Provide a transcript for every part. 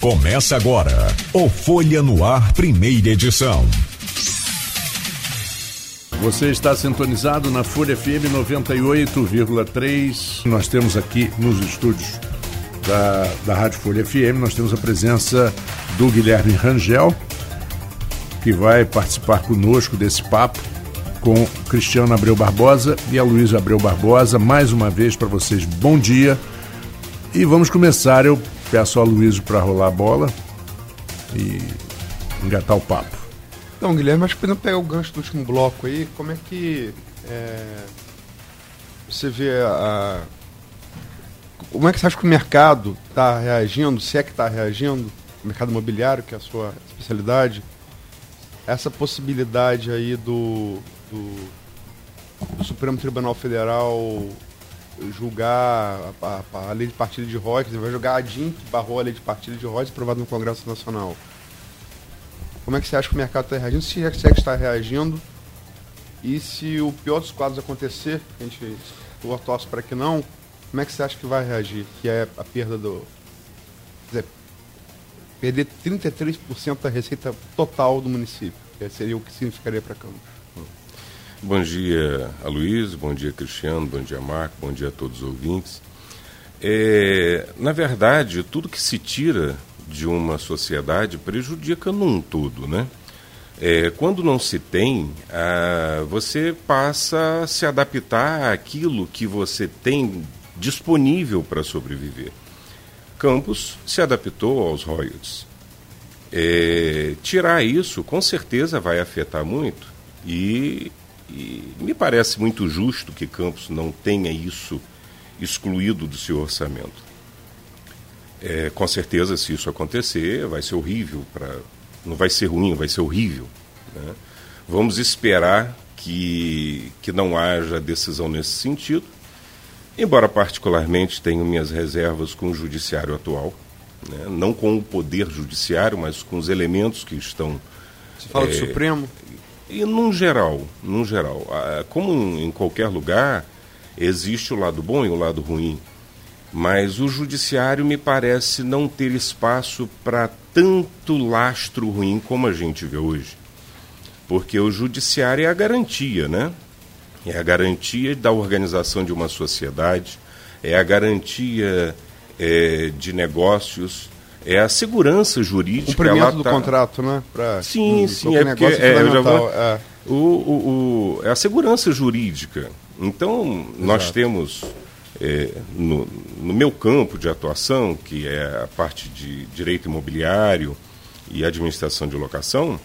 Começa agora o Folha no Ar, primeira edição. Você está sintonizado na Folha FM 98,3. Nós temos aqui nos estúdios da, da Rádio Folha FM, nós temos a presença do Guilherme Rangel, que vai participar conosco desse papo com Cristiano Abreu Barbosa e a Luísa Abreu Barbosa. Mais uma vez para vocês, bom dia. E vamos começar. Eu Peço ao Luiz para rolar a bola e engatar o papo. Então, Guilherme, acho que não pegar o gancho do último bloco aí, como é que é, você vê a, Como é que você acha que o mercado está reagindo, se é que está reagindo, o mercado imobiliário, que é a sua especialidade, essa possibilidade aí do, do, do Supremo Tribunal Federal julgar a, a, a, lei de partilha de royalties, vai julgar a DIN, que barrou a lei de partilha de royalties aprovada no Congresso Nacional. Como é que você acha que o mercado está reagindo? Se é que está reagindo? E se o pior dos quadros acontecer, a gente torce para que não, como é que você acha que vai reagir? Que é a perda do. Quer dizer, perder 33% da receita total do município. Que seria o que significaria para Campos. Bom dia, Aloysio, bom dia, Cristiano, bom dia, Marco, bom dia a todos os ouvintes. É, na verdade, tudo que se tira de uma sociedade prejudica num todo, né? É, quando não se tem, ah, você passa a se adaptar àquilo que você tem disponível para sobreviver. Campos se adaptou aos royalties. É, tirar isso, com certeza, vai afetar muito. E e me parece muito justo que Campos não tenha isso excluído do seu orçamento. É, com certeza, se isso acontecer, vai ser horrível. Pra, não vai ser ruim, vai ser horrível. Né? Vamos esperar que, que não haja decisão nesse sentido, embora particularmente tenho minhas reservas com o judiciário atual, né? não com o poder judiciário, mas com os elementos que estão. Você fala é, do Supremo? E num geral, num geral, como em qualquer lugar, existe o lado bom e o lado ruim. Mas o judiciário me parece não ter espaço para tanto lastro ruim como a gente vê hoje. Porque o judiciário é a garantia, né? É a garantia da organização de uma sociedade, é a garantia é, de negócios, é a segurança jurídica. O cumprimento do tá... contrato, né? Pra, sim, um, sim. É porque é, eu já vou, é. O, o, o, é a segurança jurídica. Então, Exato. nós temos, é, no, no meu campo de atuação, que é a parte de direito imobiliário e administração de locação,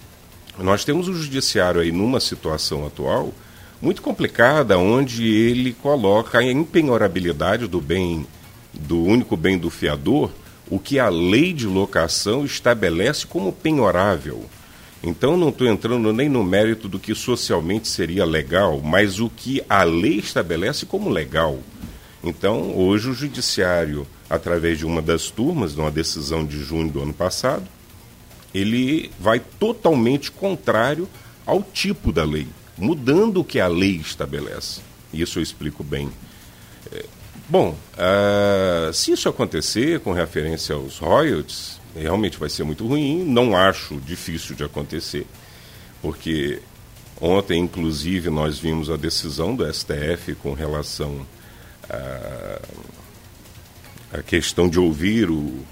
nós temos o judiciário aí numa situação atual muito complicada, onde ele coloca a empenhorabilidade do bem, do único bem do fiador, o que a lei de locação estabelece como penhorável. Então não estou entrando nem no mérito do que socialmente seria legal, mas o que a lei estabelece como legal. Então, hoje o judiciário, através de uma das turmas, de uma decisão de junho do ano passado, ele vai totalmente contrário ao tipo da lei, mudando o que a lei estabelece. Isso eu explico bem. Bom, uh, se isso acontecer com referência aos royalties, realmente vai ser muito ruim. Não acho difícil de acontecer, porque ontem, inclusive, nós vimos a decisão do STF com relação à, à questão de ouvir o,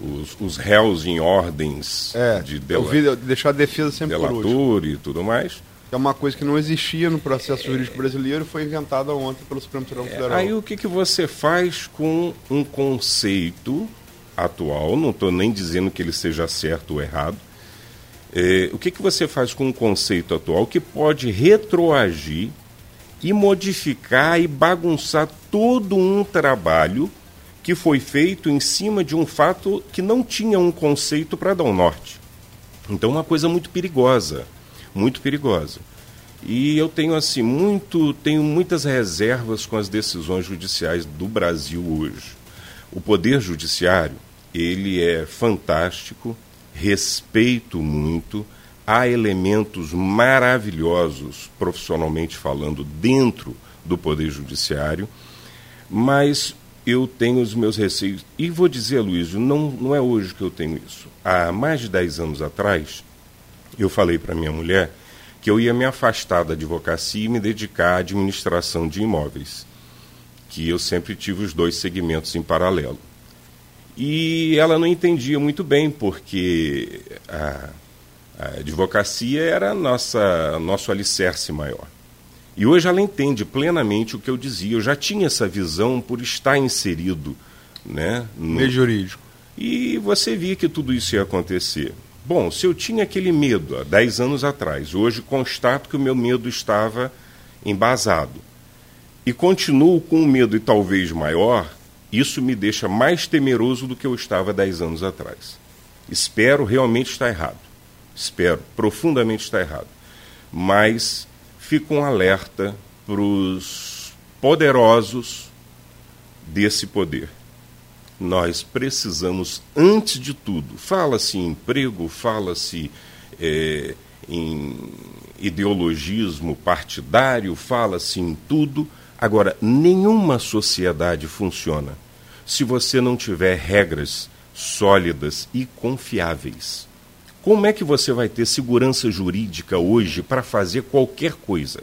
os, os, réus em ordens é, de dela, ouvir, deixar a defesa sempre delator e tudo mais é uma coisa que não existia no processo jurídico brasileiro e foi inventada ontem pelo Supremo Tribunal é, Federal. Aí o que, que você faz com um conceito atual, não estou nem dizendo que ele seja certo ou errado, é, o que, que você faz com um conceito atual que pode retroagir e modificar e bagunçar todo um trabalho que foi feito em cima de um fato que não tinha um conceito para dar um norte. Então, uma coisa muito perigosa muito perigosa. E eu tenho assim muito, tenho muitas reservas com as decisões judiciais do Brasil hoje. O poder judiciário, ele é fantástico, respeito muito, há elementos maravilhosos, profissionalmente falando, dentro do poder judiciário, mas eu tenho os meus receios. E vou dizer, Luiz, não, não é hoje que eu tenho isso. Há mais de 10 anos atrás, eu falei para minha mulher que eu ia me afastar da advocacia e me dedicar à administração de imóveis, que eu sempre tive os dois segmentos em paralelo. E ela não entendia muito bem, porque a, a advocacia era nossa nosso alicerce maior. E hoje ela entende plenamente o que eu dizia. Eu já tinha essa visão por estar inserido né, no meio jurídico. E você via que tudo isso ia acontecer. Bom, se eu tinha aquele medo há 10 anos atrás, hoje constato que o meu medo estava embasado. E continuo com um medo e talvez maior, isso me deixa mais temeroso do que eu estava 10 anos atrás. Espero realmente estar errado. Espero profundamente estar errado. Mas fica um alerta para os poderosos desse poder. Nós precisamos, antes de tudo, fala-se em emprego, fala-se é, em ideologismo partidário, fala-se em tudo. Agora, nenhuma sociedade funciona se você não tiver regras sólidas e confiáveis. Como é que você vai ter segurança jurídica hoje para fazer qualquer coisa?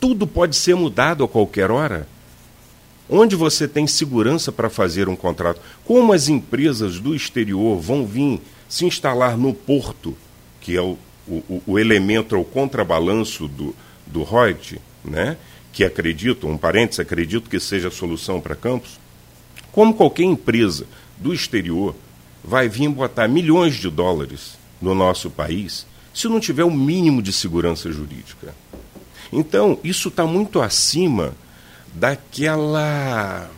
Tudo pode ser mudado a qualquer hora. Onde você tem segurança para fazer um contrato? Como as empresas do exterior vão vir se instalar no porto, que é o, o, o elemento, o contrabalanço do, do Reut, né? que acredito, um parênteses, acredito que seja a solução para Campos? Como qualquer empresa do exterior vai vir botar milhões de dólares no nosso país se não tiver o mínimo de segurança jurídica. Então, isso está muito acima daquela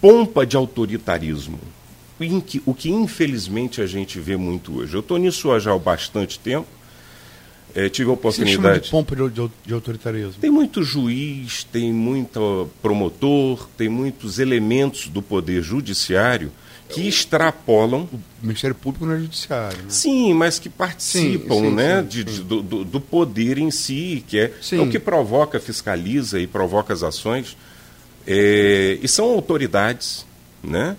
pompa de autoritarismo, que, o que infelizmente a gente vê muito hoje. Eu estou nisso já há bastante tempo. É, tive a oportunidade. de pompa de, de, de, autoritarismo? Tem muito juiz, tem muito promotor, tem muitos elementos do poder judiciário que extrapolam. O Ministério Público não é judiciário. Né? Sim, mas que participam sim, sim, né, sim, de, de, do, do, poder em si, que é, é, o que provoca, fiscaliza e provoca as ações. É, e são autoridades, né?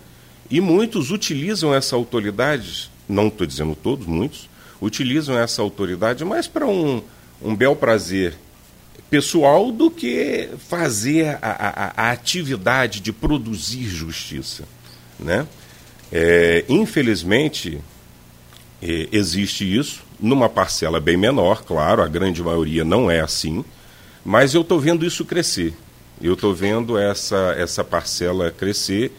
E muitos utilizam essa autoridade, não estou dizendo todos, muitos, utilizam essa autoridade mais para um, um bel prazer pessoal do que fazer a, a, a atividade de produzir justiça. Né? É, infelizmente, é, existe isso, numa parcela bem menor, claro, a grande maioria não é assim, mas eu estou vendo isso crescer. Eu estou vendo essa, essa parcela crescer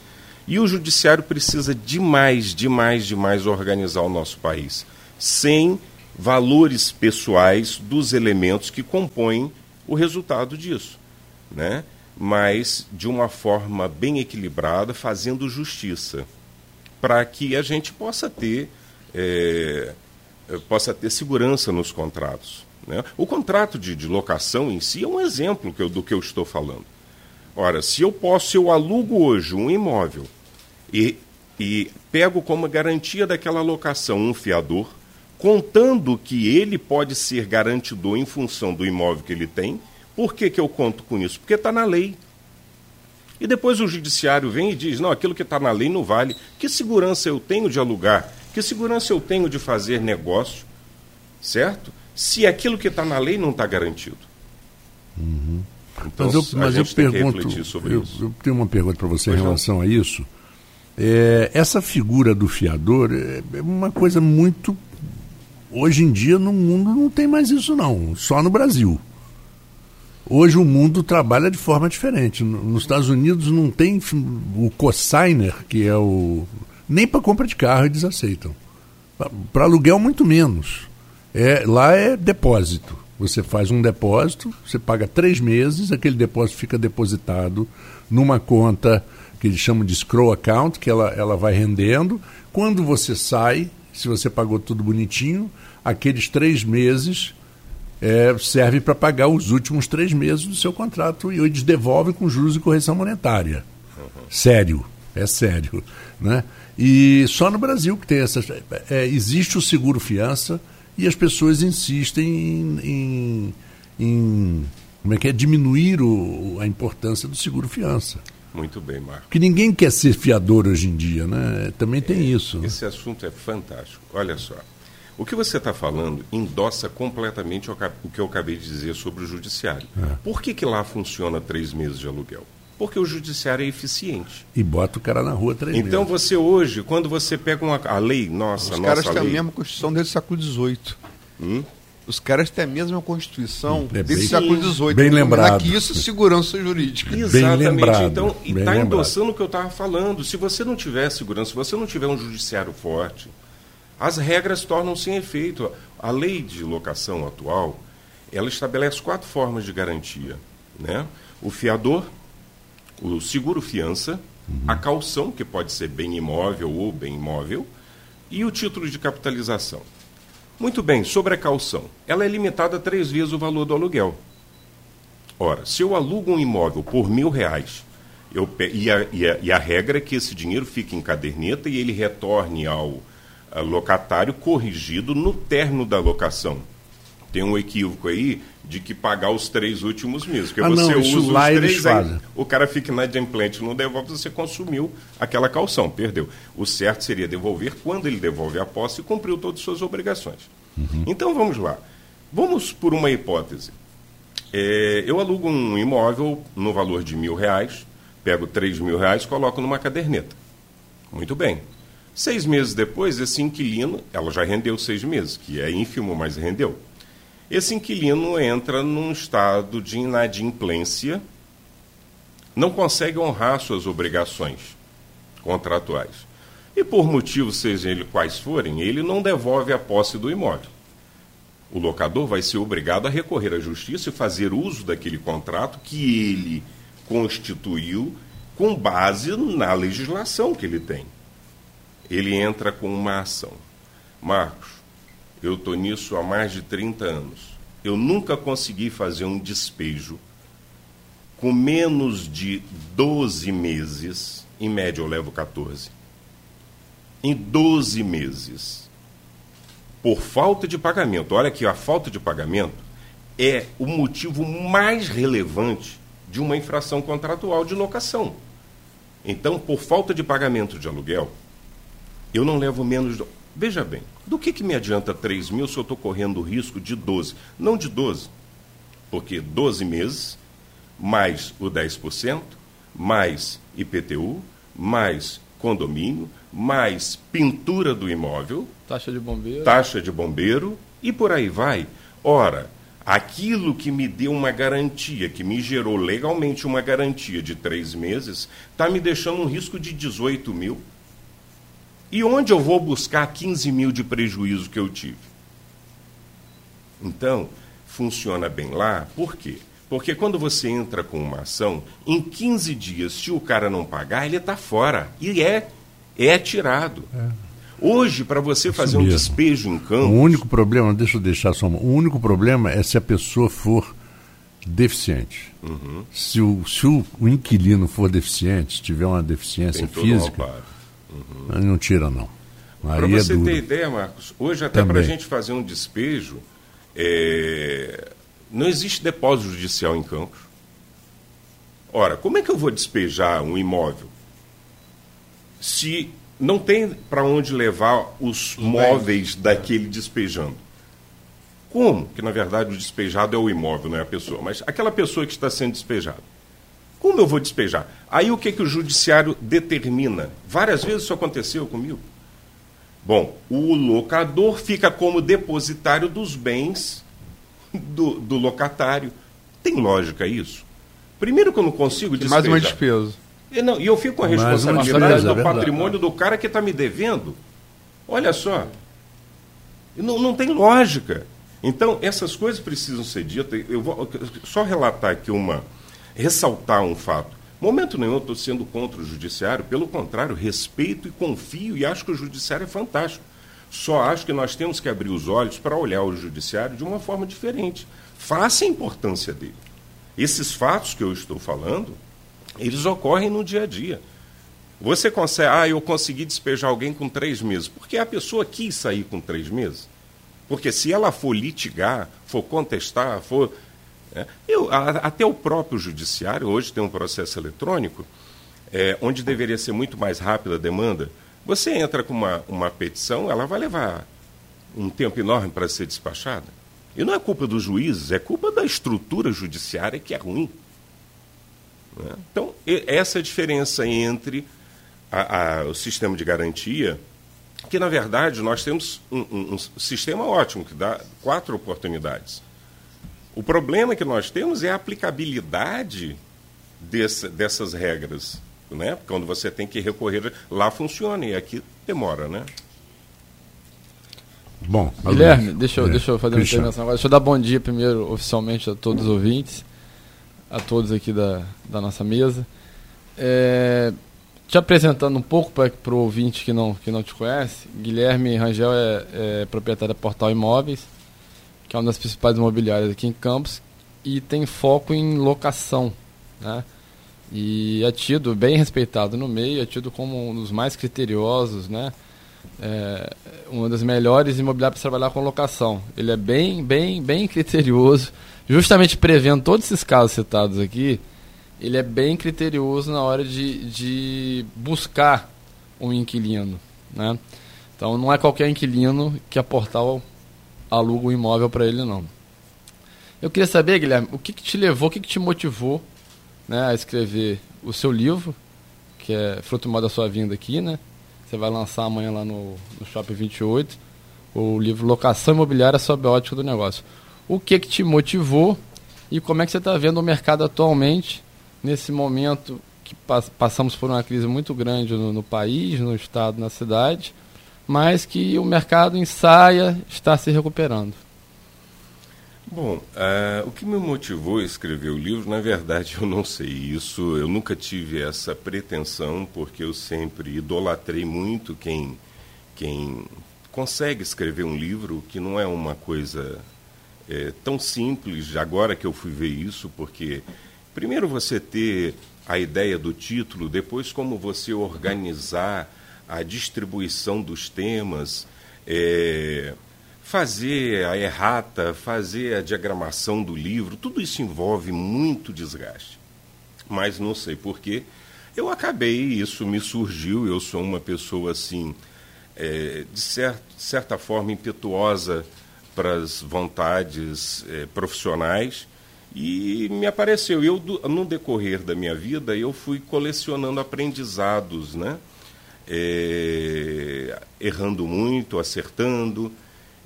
e o judiciário precisa demais, demais, demais organizar o nosso país, sem valores pessoais dos elementos que compõem o resultado disso, né? mas de uma forma bem equilibrada, fazendo justiça para que a gente possa ter, é, possa ter segurança nos contratos. Né? O contrato de, de, locação em si é um exemplo que eu, do que eu estou falando. Ora, se eu posso, eu alugo hoje um imóvel e, e pego como garantia daquela locação um fiador, contando que ele pode ser garantidor em função do imóvel que ele tem, por que, que eu conto com isso? Porque está na lei. E depois o judiciário vem e diz: não, aquilo que está na lei não vale. Que segurança eu tenho de alugar? Que segurança eu tenho de fazer negócio? Certo? Se aquilo que está na lei não está garantido. Uhum. Então, mas eu, mas eu pergunto, eu, eu, tenho uma pergunta para você pois em relação não? a isso. É, essa figura do fiador é, é uma coisa muito. Hoje em dia no mundo não tem mais isso não, só no Brasil. Hoje o mundo trabalha de forma diferente. Nos Estados Unidos não tem o cosigner, que é o. Nem para compra de carro eles aceitam. Para aluguel, muito menos. É, lá é depósito. Você faz um depósito, você paga três meses, aquele depósito fica depositado numa conta que eles chamam de scroll account, que ela, ela vai rendendo. Quando você sai, se você pagou tudo bonitinho, aqueles três meses é, serve para pagar os últimos três meses do seu contrato e eles devolvem com juros e correção monetária. Uhum. Sério, é sério. Né? E só no Brasil que tem essa. É, existe o seguro fiança e as pessoas insistem em, em, em como é que é diminuir o, a importância do seguro fiança. Muito bem, Marco. Que ninguém quer ser fiador hoje em dia, né? Também tem é, isso. Né? Esse assunto é fantástico. Olha só. O que você está falando endossa completamente o que eu acabei de dizer sobre o judiciário. É. Por que, que lá funciona três meses de aluguel? Porque o judiciário é eficiente. E bota o cara na rua três então, meses. você hoje, quando você pega uma, a lei, nossa, Os nossa caras têm a mesma Constituição desde o século XVIII. Hum? Os caras têm a mesma Constituição é desde o século XVIII. Bem lembrado. Aqui isso segurança jurídica. Exatamente. Bem lembrado, então, e está endossando o que eu estava falando. Se você não tiver segurança, se você não tiver um judiciário forte, as regras tornam-se em efeito. A lei de locação atual, ela estabelece quatro formas de garantia. Né? O fiador, o seguro-fiança, uhum. a calção, que pode ser bem imóvel ou bem imóvel, e o título de capitalização. Muito bem, sobre a calção. Ela é limitada a três vezes o valor do aluguel. Ora, se eu alugo um imóvel por mil reais, eu, e, a, e, a, e a regra é que esse dinheiro fique em caderneta e ele retorne ao locatário corrigido no término da locação. Tem um equívoco aí de que pagar os três últimos meses. Porque ah, você não, usa os três, aí, o cara fica inadimplente, não devolve, você consumiu aquela calção, perdeu. O certo seria devolver quando ele devolve a posse e cumpriu todas as suas obrigações. Uhum. Então vamos lá. Vamos por uma hipótese. É, eu alugo um imóvel no valor de mil reais, pego três mil reais, coloco numa caderneta. Muito bem. Seis meses depois, esse inquilino, ela já rendeu seis meses, que é ínfimo, mas rendeu. Esse inquilino entra num estado de inadimplência, não consegue honrar suas obrigações contratuais. E por motivos, sejam ele quais forem, ele não devolve a posse do imóvel. O locador vai ser obrigado a recorrer à justiça e fazer uso daquele contrato que ele constituiu com base na legislação que ele tem ele entra com uma ação. Marcos, eu estou nisso há mais de 30 anos. Eu nunca consegui fazer um despejo com menos de 12 meses. Em média, eu levo 14. Em 12 meses. Por falta de pagamento. Olha que a falta de pagamento é o motivo mais relevante de uma infração contratual de locação. Então, por falta de pagamento de aluguel, eu não levo menos. De... Veja bem, do que, que me adianta 3 mil se eu estou correndo o risco de 12? Não de 12, porque 12 meses, mais o 10%, mais IPTU, mais condomínio, mais pintura do imóvel. Taxa de bombeiro. Taxa de bombeiro e por aí vai. Ora, aquilo que me deu uma garantia, que me gerou legalmente uma garantia de três meses, está me deixando um risco de 18 mil. E onde eu vou buscar 15 mil de prejuízo que eu tive? Então, funciona bem lá, por quê? Porque quando você entra com uma ação, em 15 dias, se o cara não pagar, ele está fora. E é, é tirado. É. Hoje, para você Isso fazer mesmo. um despejo em campo. O único problema, deixa eu deixar só uma, o único problema é se a pessoa for deficiente. Uhum. Se, o, se o, o, inquilino for deficiente, se tiver uma deficiência física. Uhum. Não tira, não. Para você é ter ideia, Marcos, hoje até para a gente fazer um despejo, é... não existe depósito judicial em Campos. Ora, como é que eu vou despejar um imóvel se não tem para onde levar os móveis daquele despejando? Como? Que na verdade o despejado é o imóvel, não é a pessoa, mas aquela pessoa que está sendo despejada. Como eu vou despejar? Aí o que, que o judiciário determina? Várias vezes isso aconteceu comigo. Bom, o locador fica como depositário dos bens do, do locatário. Tem lógica isso? Primeiro que eu não consigo despejar. Mais uma despesa. E, não, e eu fico com a responsabilidade do é patrimônio do cara que está me devendo. Olha só. Não, não tem lógica. Então, essas coisas precisam ser ditas. Eu vou só relatar aqui uma, ressaltar um fato. Momento nenhum estou sendo contra o judiciário, pelo contrário, respeito e confio e acho que o judiciário é fantástico. Só acho que nós temos que abrir os olhos para olhar o judiciário de uma forma diferente. Faça a importância dele. Esses fatos que eu estou falando, eles ocorrem no dia a dia. Você consegue, ah, eu consegui despejar alguém com três meses. Porque a pessoa quis sair com três meses. Porque se ela for litigar, for contestar, for é. Eu, a, até o próprio judiciário, hoje tem um processo eletrônico, é, onde deveria ser muito mais rápida a demanda, você entra com uma, uma petição, ela vai levar um tempo enorme para ser despachada. E não é culpa dos juízes, é culpa da estrutura judiciária que é ruim. Né? Então, essa é diferença entre a, a, o sistema de garantia, que na verdade nós temos um, um, um sistema ótimo, que dá quatro oportunidades. O problema que nós temos é a aplicabilidade desse, dessas regras. Né? Quando você tem que recorrer, lá funciona e aqui demora, né? Bom, Guilherme, deixa eu, é, deixa eu fazer uma intervenção agora. Deixa eu dar bom dia primeiro oficialmente a todos os ouvintes, a todos aqui da, da nossa mesa. É, te apresentando um pouco para o ouvinte que não, que não te conhece, Guilherme Rangel é, é proprietário da Portal Imóveis, que é uma das principais imobiliárias aqui em Campos, e tem foco em locação. Né? E é tido, bem respeitado no meio, é tido como um dos mais criteriosos, né? É, uma das melhores imobiliárias para trabalhar com locação. Ele é bem, bem, bem criterioso, justamente prevendo todos esses casos citados aqui, ele é bem criterioso na hora de, de buscar um inquilino, né? Então não é qualquer inquilino que a Portal aluga um imóvel para ele, não. Eu queria saber, Guilherme, o que, que te levou, o que, que te motivou né, a escrever o seu livro, que é fruto da sua vinda aqui, né? Você vai lançar amanhã lá no, no Shopping 28, o livro Locação Imobiliária sob a ótica do negócio. O que, que te motivou e como é que você está vendo o mercado atualmente, nesse momento que passamos por uma crise muito grande no, no país, no estado, na cidade, mas que o mercado ensaia está se recuperando. Bom, uh, o que me motivou a escrever o livro, na verdade, eu não sei isso. Eu nunca tive essa pretensão, porque eu sempre idolatrei muito quem, quem consegue escrever um livro, que não é uma coisa é, tão simples, agora que eu fui ver isso, porque primeiro você ter a ideia do título, depois como você organizar a distribuição dos temas, é, fazer a errata, fazer a diagramação do livro, tudo isso envolve muito desgaste. Mas não sei porquê. Eu acabei, isso me surgiu, eu sou uma pessoa assim, é, de certo, certa forma impetuosa para as vontades é, profissionais e me apareceu. Eu, no decorrer da minha vida, eu fui colecionando aprendizados, né? É, errando muito, acertando,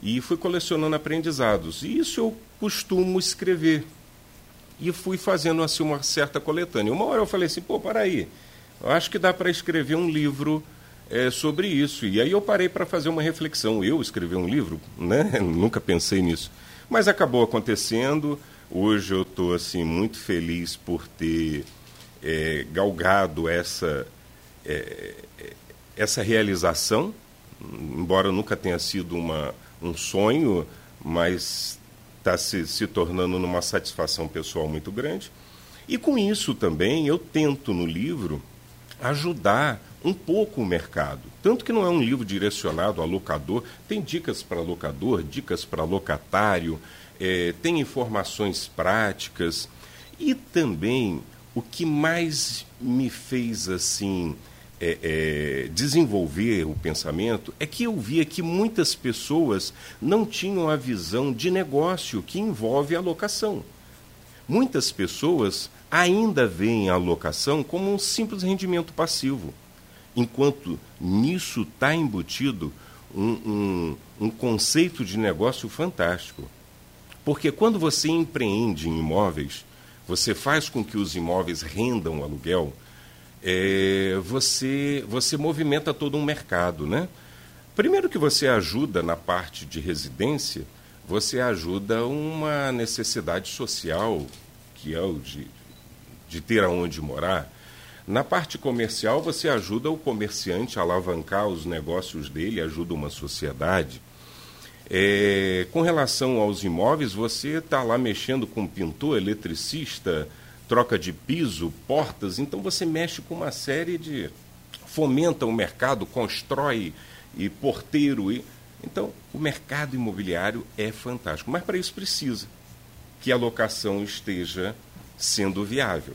e fui colecionando aprendizados. E isso eu costumo escrever. E fui fazendo assim uma certa coletânea. Uma hora eu falei assim, pô, para aí, eu acho que dá para escrever um livro é, sobre isso. E aí eu parei para fazer uma reflexão. Eu escrever um livro, né? Nunca pensei nisso. Mas acabou acontecendo. Hoje eu estou assim muito feliz por ter é, galgado essa é, essa realização, embora nunca tenha sido uma, um sonho, mas está se, se tornando numa satisfação pessoal muito grande. E com isso também eu tento no livro ajudar um pouco o mercado. Tanto que não é um livro direcionado a locador, tem dicas para locador, dicas para locatário, é, tem informações práticas. E também o que mais me fez assim é, é, desenvolver o pensamento é que eu via que muitas pessoas não tinham a visão de negócio que envolve a locação. Muitas pessoas ainda veem a locação como um simples rendimento passivo, enquanto nisso está embutido um, um, um conceito de negócio fantástico. Porque quando você empreende em imóveis, você faz com que os imóveis rendam aluguel é, você, você movimenta todo um mercado, né? Primeiro que você ajuda na parte de residência, você ajuda uma necessidade social, que é o de, de ter aonde morar. Na parte comercial, você ajuda o comerciante a alavancar os negócios dele, ajuda uma sociedade. É, com relação aos imóveis, você está lá mexendo com pintor, eletricista, troca de piso, portas, então você mexe com uma série de. fomenta o mercado, constrói e porteiro. E... Então, o mercado imobiliário é fantástico, mas para isso precisa que a locação esteja sendo viável.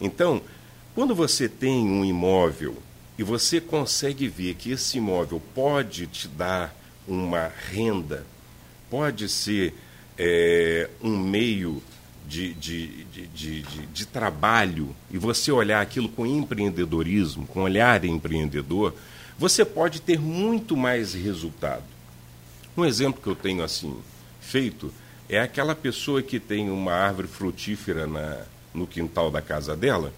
Então, Quando você tem um imóvel e você consegue ver que esse imóvel pode te dar uma renda, pode ser é, um meio de, de, de, de, trabalho, e você olhar aquilo com empreendedorismo, com olhar empreendedor, você pode ter muito mais resultado. Um exemplo que eu tenho assim feito é aquela pessoa que tem uma árvore frutífera na, no quintal da casa dela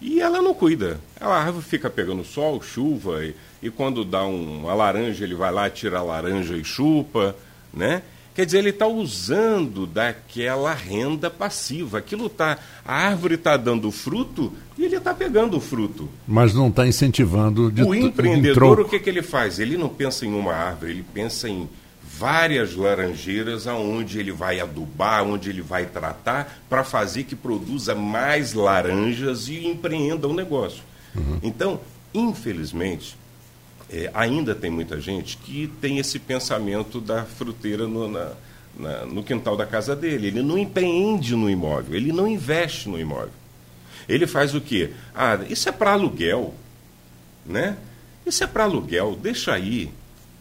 e ela não cuida. A árvore fica pegando sol, chuva, e, e quando dá um, uma laranja, ele vai lá, tira a laranja e chupa, né? Quer dizer, ele está usando daquela renda passiva. Aquilo tá, a árvore está dando fruto e ele está pegando o fruto. Mas não está incentivando. De o empreendedor, o que, que ele faz? Ele não pensa em uma árvore, ele pensa em várias laranjeiras aonde ele vai adubar, onde ele vai tratar para fazer que produza mais laranjas e empreenda o um negócio. Uhum. Então, infelizmente, é, ainda tem muita gente que tem esse pensamento da fruteira no, na, na, no quintal da casa dele. Ele não empreende no imóvel, ele não investe no imóvel. Ele faz o quê? Ah, isso é para aluguel, né? Isso é para aluguel, deixa aí.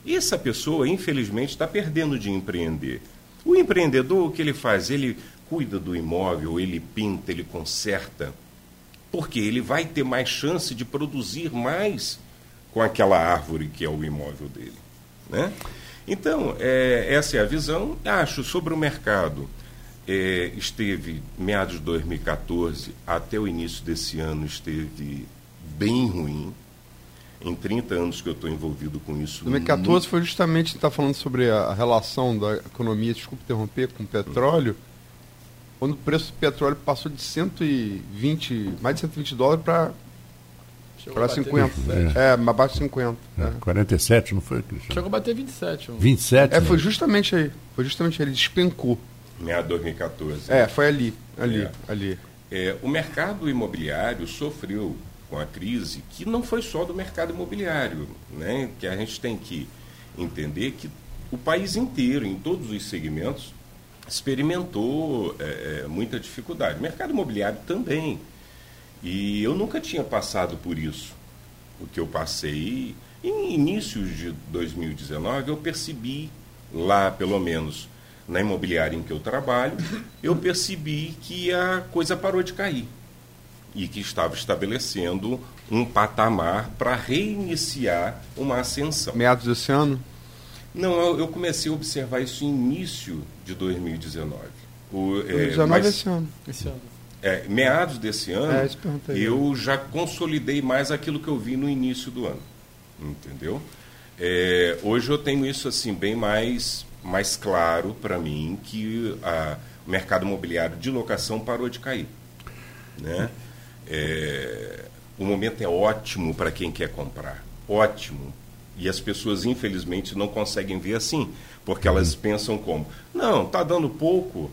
Essa pessoa, infelizmente, está perdendo de empreender. O empreendedor, o que ele faz? Ele cuida do imóvel, ele pinta, ele conserta, porque ele vai ter mais chance de produzir mais com aquela árvore que é o imóvel dele. Né? Então, é, essa é a visão. Acho sobre o mercado. É, esteve, meados de 2014 até o início desse ano, esteve bem ruim em 30 anos que eu estou envolvido com isso. 2014 muito... foi justamente, está falando sobre a relação da economia, desculpe interromper, com o petróleo, quando o preço do petróleo passou de 120, mais de 120 dólares para para 50. É, é abaixo de 50. É, é. 47, não foi, Cristiano? Chegou a bater 27. Um... 27? É, foi né? justamente aí. Foi justamente aí, ele despencou. Meado 2014. É, foi ali, ali, é. ali. É, o mercado imobiliário sofreu com a crise, que não foi só do mercado imobiliário, né? que a gente tem que entender que o país inteiro, em todos os segmentos, experimentou é, é, muita dificuldade. O mercado imobiliário também. E eu nunca tinha passado por isso. O que eu passei em inícios de 2019, eu percebi lá, pelo menos na imobiliária em que eu trabalho, eu percebi que a coisa parou de cair e que estava estabelecendo um patamar para reiniciar uma ascensão. Meados desse ano? Não, eu, eu, comecei a observar isso no início de 2019. O, é, 2019 mas, esse ano. Esse ano. É, meados desse ano, é, eu já consolidei mais aquilo que eu vi no início do ano. Entendeu? É, hoje eu tenho isso assim bem mais, mais claro para mim que a, o mercado imobiliário de locação parou de cair. Né? É, o momento é ótimo para quem quer comprar. Ótimo. E as pessoas, infelizmente, não conseguem ver assim. Porque elas pensam como? Não, está dando pouco,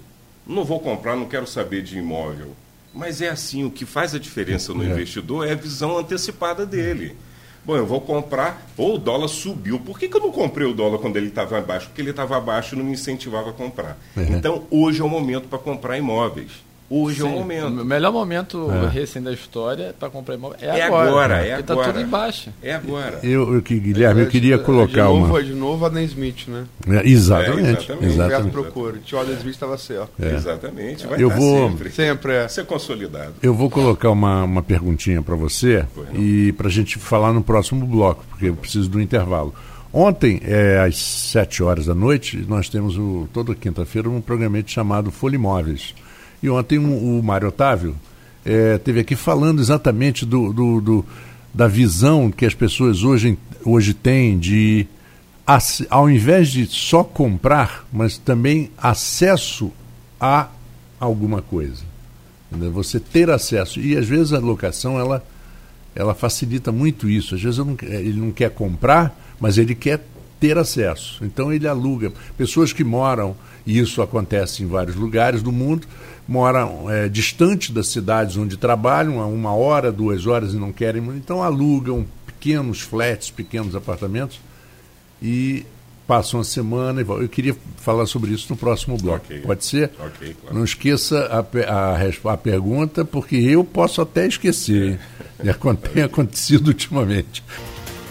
não vou comprar, não quero saber de imóvel. Mas é assim, o que faz a diferença no é. investidor é a visão antecipada dele. Bom, eu vou comprar, ou o dólar subiu. Por que, que eu não comprei o dólar quando ele estava abaixo? Porque ele estava abaixo e não me incentivava a comprar. Uhum. Então, hoje é o momento para comprar imóveis. Hoje Sim, é o momento. O melhor momento é. recém da história para comprar imóvel é, é agora. agora é agora. Está tudo embaixo. É agora. Eu, eu Guilherme, eu queria colocar de novo, uma. De novo, Adam Smith, né? É, exatamente. É, exatamente. exatamente. procura. O Adam Smith estava certo. É. Exatamente. Vai eu vou sempre. Sempre é. Ser consolidado. Eu vou colocar uma, uma perguntinha para você e para a gente falar no próximo bloco, porque eu preciso do intervalo. Ontem, é, às 7 horas da noite, nós temos o, toda quinta-feira um programa chamado Folha Imóveis. E ontem um, o Mário Otávio é, teve aqui falando exatamente do, do, do, da visão que as pessoas hoje, hoje têm de, ao invés de só comprar, mas também acesso a alguma coisa. Entendeu? Você ter acesso. E às vezes a locação ela, ela facilita muito isso. Às vezes não, ele não quer comprar, mas ele quer ter acesso. Então ele aluga. Pessoas que moram, e isso acontece em vários lugares do mundo, moram é, distante das cidades onde trabalham, a uma hora, duas horas e não querem, então alugam pequenos flats, pequenos apartamentos e passa uma semana e Eu queria falar sobre isso no próximo bloco. Okay. Pode ser? Okay, claro. Não esqueça a, a, a, pergunta, porque eu posso até esquecer. Já tem acontecido ultimamente.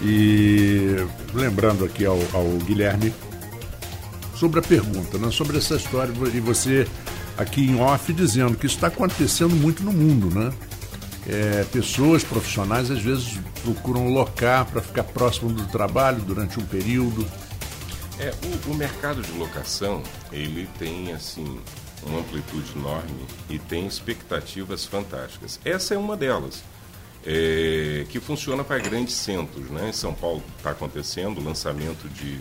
E lembrando aqui ao, ao Guilherme sobre a pergunta, né? sobre essa história, e você aqui em off dizendo que isso está acontecendo muito no mundo, né? É, pessoas profissionais às vezes procuram locar para ficar próximo do trabalho durante um período. É, o, o, mercado de locação ele tem assim uma amplitude enorme e tem expectativas fantásticas. Essa é uma delas. É, que funciona para grandes centros. Né? Em São Paulo está acontecendo o lançamento de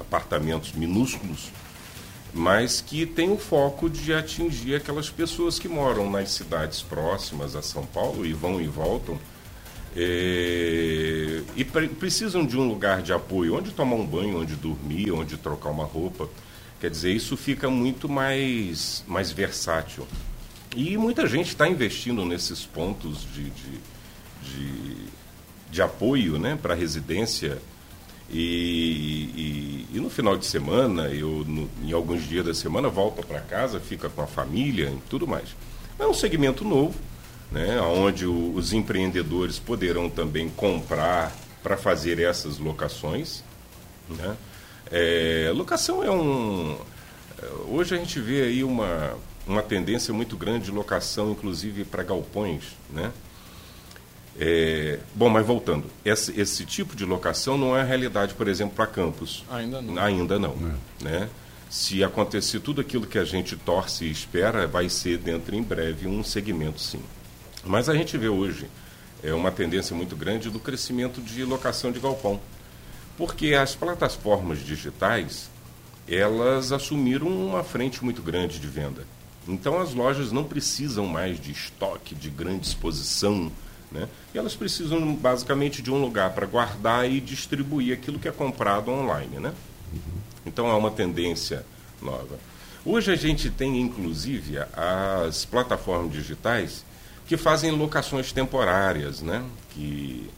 apartamentos minúsculos, mas que tem o foco de atingir aquelas pessoas que moram nas cidades próximas a São Paulo e vão e voltam. É, e pre precisam de um lugar de apoio, onde tomar um banho, onde dormir, onde trocar uma roupa. Quer dizer, isso fica muito mais, mais versátil. E muita gente está investindo nesses pontos de, de, de, de apoio né, para residência e, e, e, no final de semana, eu no, em alguns dias da semana volto para casa, fica com a família e tudo mais. É um segmento novo, né, onde o, os empreendedores poderão também comprar para fazer essas locações. Né? É, locação é um. Hoje a gente vê aí uma, uma tendência muito grande de locação, inclusive para galpões. Né? É, bom, mas voltando, esse, esse, tipo de locação não é a realidade, por exemplo, para campos. Ainda não. Ainda não. É. Né? Se acontecer tudo aquilo que a gente torce e espera, vai ser dentro em breve um segmento sim. Mas a gente vê hoje é uma tendência muito grande do crescimento de locação de galpão. Porque as plataformas digitais, elas assumiram uma frente muito grande de venda. Então as lojas não precisam mais de estoque, de grande exposição, né? E elas precisam basicamente de um lugar para guardar e distribuir aquilo que é comprado online. Né? Então é uma tendência nova. Hoje a gente tem inclusive as plataformas digitais que fazem locações temporárias, né? Que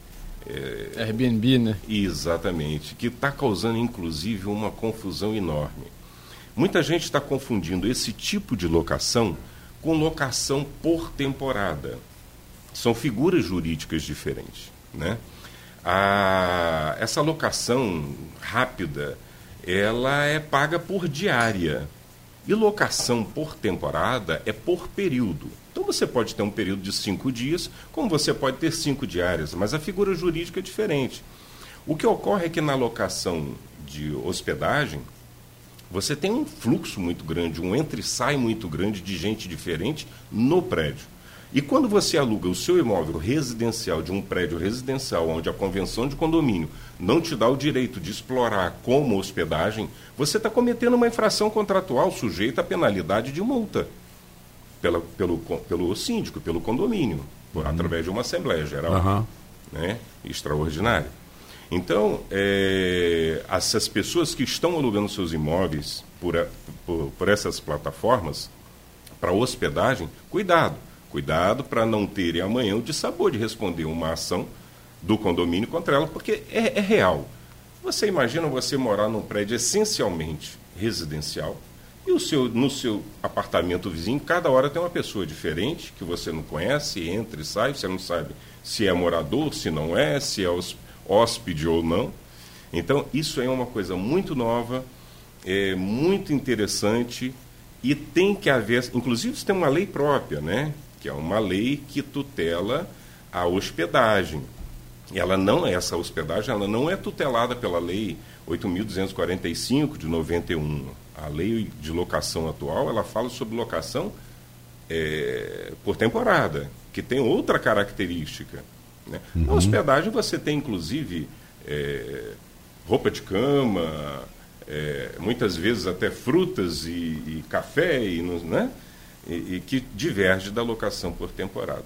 é, Airbnb, né? Exatamente, que está causando inclusive uma confusão enorme. Muita gente está confundindo esse tipo de locação com locação por temporada. São figuras jurídicas diferentes. Né? A, essa locação rápida ela é paga por diária. E locação por temporada é por período. Então você pode ter um período de cinco dias, como você pode ter cinco diárias, mas a figura jurídica é diferente. O que ocorre é que na locação de hospedagem, você tem um fluxo muito grande, um entre-sai muito grande de gente diferente no prédio. E quando você aluga o seu imóvel residencial de um prédio residencial, onde a convenção de condomínio não te dá o direito de explorar como hospedagem, você está cometendo uma infração contratual sujeita à penalidade de multa pela, pelo, pelo síndico, pelo condomínio, uhum. através de uma Assembleia Geral uhum. né, extraordinária. Então, é, essas pessoas que estão alugando seus imóveis por, por, por essas plataformas para hospedagem, cuidado Cuidado para não terem amanhã o dissabor de responder uma ação do condomínio contra ela, porque é, é real. Você imagina você morar num prédio essencialmente residencial e o seu, no seu apartamento vizinho, cada hora tem uma pessoa diferente que você não conhece, entra e sai, você não sabe se é morador, se não é, se é hóspede ou não. Então, isso é uma coisa muito nova, é muito interessante e tem que haver, inclusive, isso tem uma lei própria, né? Que é uma lei que tutela a hospedagem. Ela não é essa hospedagem, ela não é tutelada pela lei 8.245 de 91. A lei de locação atual, ela fala sobre locação é, por temporada, que tem outra característica. Né? Uhum. Na hospedagem você tem, inclusive, é, roupa de cama, é, muitas vezes até frutas e, e café, e, né? E, e que diverge da locação por temporada.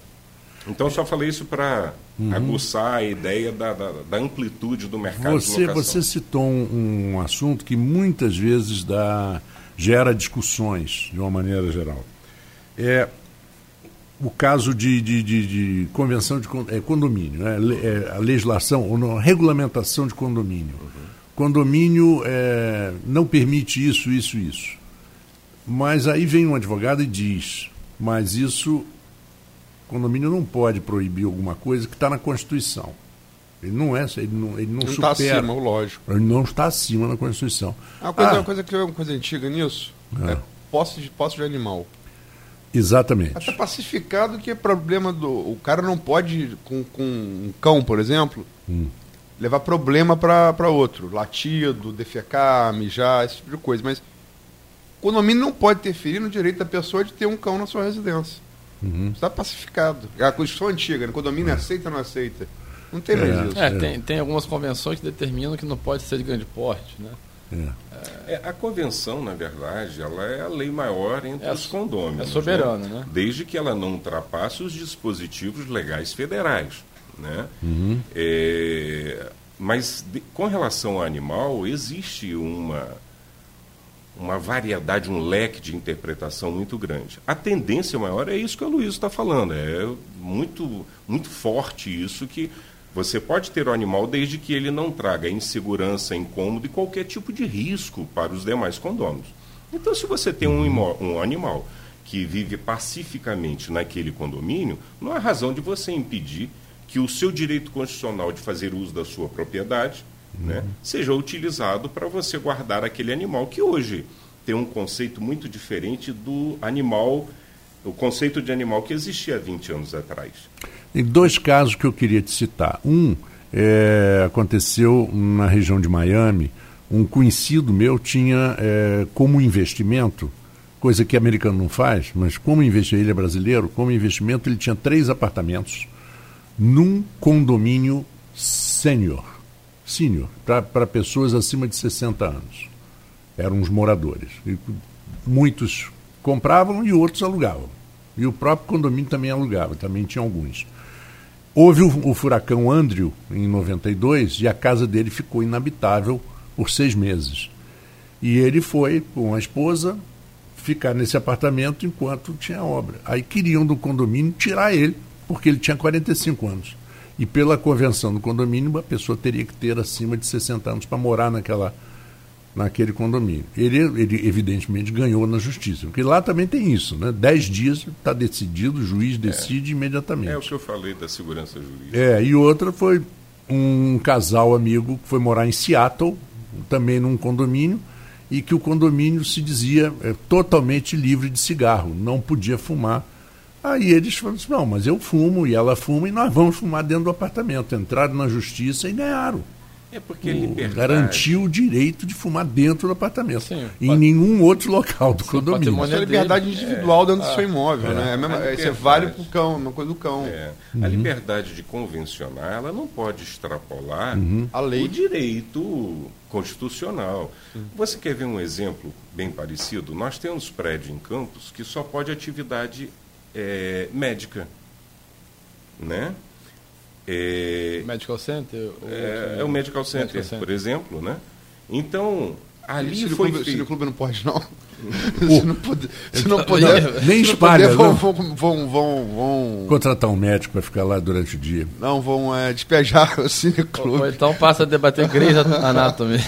Então, só falei isso para uhum. aguçar a ideia da, da, da, amplitude do mercado você, de locação. Você citou um, um, assunto que muitas vezes dá, gera discussões, de uma maneira geral. É o caso de, de, de, de convenção de é, condomínio, né? é, a legislação, ou a regulamentação de condomínio. Uhum. condomínio é, não permite isso, isso, isso. Mas aí vem um advogado e diz, mas isso, condomínio não pode proibir alguma coisa que está na Constituição. Ele não é, ele não, ele não, não supera. Está acima, lógico. Ele não está acima da Constituição. Uma coisa, ah, uma coisa que é uma coisa antiga nisso é, é posse de, posse de animal. Exatamente. Está pacificado que é problema do. O cara não pode, com, com um cão, por exemplo, hum. levar problema para outro. Latido, defecar, mijar, esse tipo de coisa. Mas o condomínio não pode interferir no direito da pessoa de ter um cão na sua residência. Uhum. Está pacificado. É a Constituição antiga, né? o condomínio é. aceita ou não aceita. Não tem mais é, isso. É, tem, tem algumas convenções que determinam que não pode ser de grande porte, né? É. É, a convenção, na verdade, ela é a lei maior entre é os condôminos. É soberana, né? né? Desde que ela não ultrapasse os dispositivos legais federais. Né? Uhum. É, mas de, com relação ao animal, existe uma, uma variedade, um leque de interpretação muito grande. A tendência maior é isso que o Luiz está falando. É muito, muito forte isso que você pode ter o animal desde que ele não traga insegurança, incômodo e qualquer tipo de risco para os demais condôminos. Então, se você tem um, um animal que vive pacificamente naquele condomínio, não há razão de você impedir que o seu direito constitucional de fazer uso da sua propriedade. Né, seja utilizado para você guardar aquele animal que hoje tem um conceito muito diferente do animal, o conceito de animal que existia há 20 anos atrás. Tem dois casos que eu queria te citar. Um é, aconteceu na região de Miami. Um conhecido meu tinha é, como investimento, coisa que americano não faz, mas como investimento, ele é brasileiro, como investimento ele tinha três apartamentos num condomínio sênior, sênior, para pessoas acima de 60 anos. Eram os moradores. E muitos compravam e outros alugavam. E o próprio condomínio também alugava, também tinha alguns. Houve o, o, furacão Andrew em 92 e a casa dele ficou inabitável por seis meses. E ele foi com a esposa ficar nesse apartamento enquanto tinha obra. Aí queriam do condomínio tirar ele, porque ele tinha 45 anos. E pela convenção do condomínio, a pessoa teria que ter acima de 60 anos para morar naquela naquele condomínio. Ele, ele evidentemente ganhou na justiça, porque lá também tem isso, né? Dez dias está decidido, o juiz decide é, imediatamente. É o que eu falei da segurança jurídica. É, e outra foi um casal amigo que foi morar em Seattle, também num condomínio, e que o condomínio se dizia é, totalmente livre de cigarro, não podia fumar. Aí eles falaram assim, não, mas eu fumo e ela fuma e nós vamos fumar dentro do apartamento. Entraram na justiça e ganharam. É porque liberdade... garantiu o direito de fumar dentro do apartamento. Sim, em pode... nenhum outro local do Sim, condomínio. Isso é liberdade individual é, dentro do seu imóvel, é, né? É mesma, isso é vale para o cão, uma coisa do cão. É, uhum. A liberdade de convencionar, ela não pode extrapolar uhum. a lei. o direito constitucional. Uhum. Você quer ver um exemplo bem parecido? Nós temos prédio em Campos que só pode atividade é, médica, né? É, medical Center? É, é, o Medical Center, medical Center, por exemplo, né? Então, ali Cine foi clube, Clube não pode, não. se não puder, se não puder nem espalha, vão, vão, vão, vão, contratar um médico para ficar lá durante o dia. Não, vão é, despejar o Cine Clube. Ou, então passa a debater Grey's Anatomy.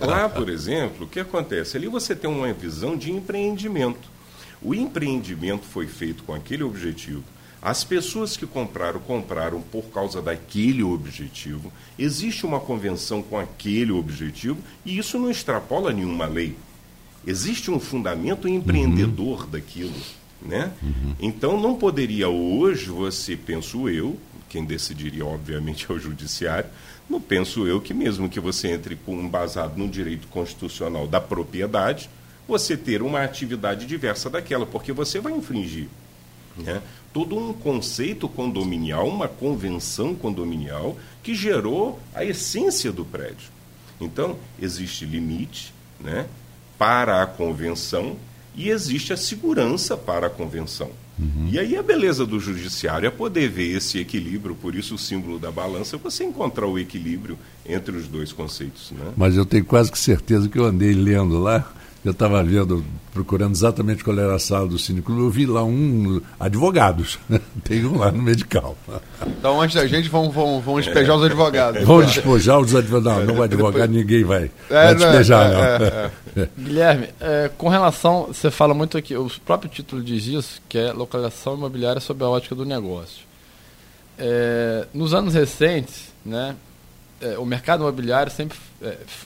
lá, por exemplo, o que acontece? Ali você tem uma visão de empreendimento. O empreendimento foi feito com aquele objetivo as pessoas que compraram, compraram por causa daquele objetivo. Existe uma convenção com aquele objetivo e isso não extrapola nenhuma lei. Existe um fundamento empreendedor uhum. daquilo. Né? Uhum. Então não poderia hoje você, penso eu, quem decidiria obviamente é o judiciário, não penso eu que mesmo que você entre com um basado no direito constitucional da propriedade, você ter uma atividade diversa daquela, porque você vai infringir. Né? todo um conceito condominial, uma convenção condominial que gerou a essência do prédio. Então, existe limite né, para a convenção e existe a segurança para a convenção. Uhum. E aí a beleza do judiciário é poder ver esse equilíbrio, por isso o símbolo da balança, você encontrar o equilíbrio entre os dois conceitos. Né? Mas eu tenho quase que certeza que eu andei lendo lá eu estava vendo, procurando exatamente qual era a sala do Cineclube, eu vi lá um advogados. Tem um lá no medical. Então, antes da gente, vão, vão, vão despejar os advogados. Vão despejar os advogados. Não, não vai advogar, ninguém vai, é, vai despejar, é, não. É, é. Guilherme, é, com relação, você fala muito aqui, o próprio título diz isso, que é localização imobiliária sob a ótica do negócio. É, nos anos recentes, né, o mercado imobiliário sempre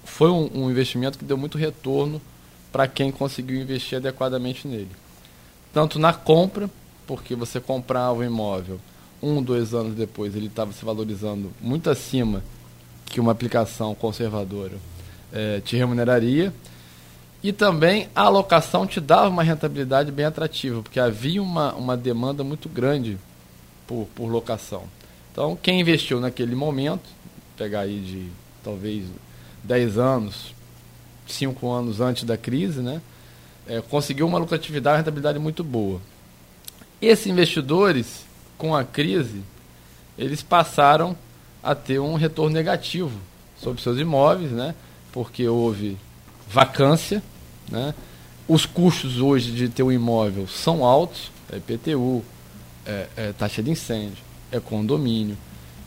foi um, um investimento que deu muito retorno para quem conseguiu investir adequadamente nele. Tanto na compra, porque você comprava o imóvel, um, dois anos depois ele estava se valorizando muito acima que uma aplicação conservadora é, te remuneraria. E também a alocação te dava uma rentabilidade bem atrativa, porque havia uma, uma demanda muito grande por, por locação. Então, quem investiu naquele momento, pegar aí de talvez 10 anos, cinco anos antes da crise, né? É, conseguiu uma lucratividade, uma rentabilidade muito boa. Esses investidores, com a crise, eles passaram a ter um retorno negativo sobre seus imóveis, né? Porque houve vacância, né? Os custos hoje de ter um imóvel são altos, é IPTU, é, é taxa de incêndio, é condomínio.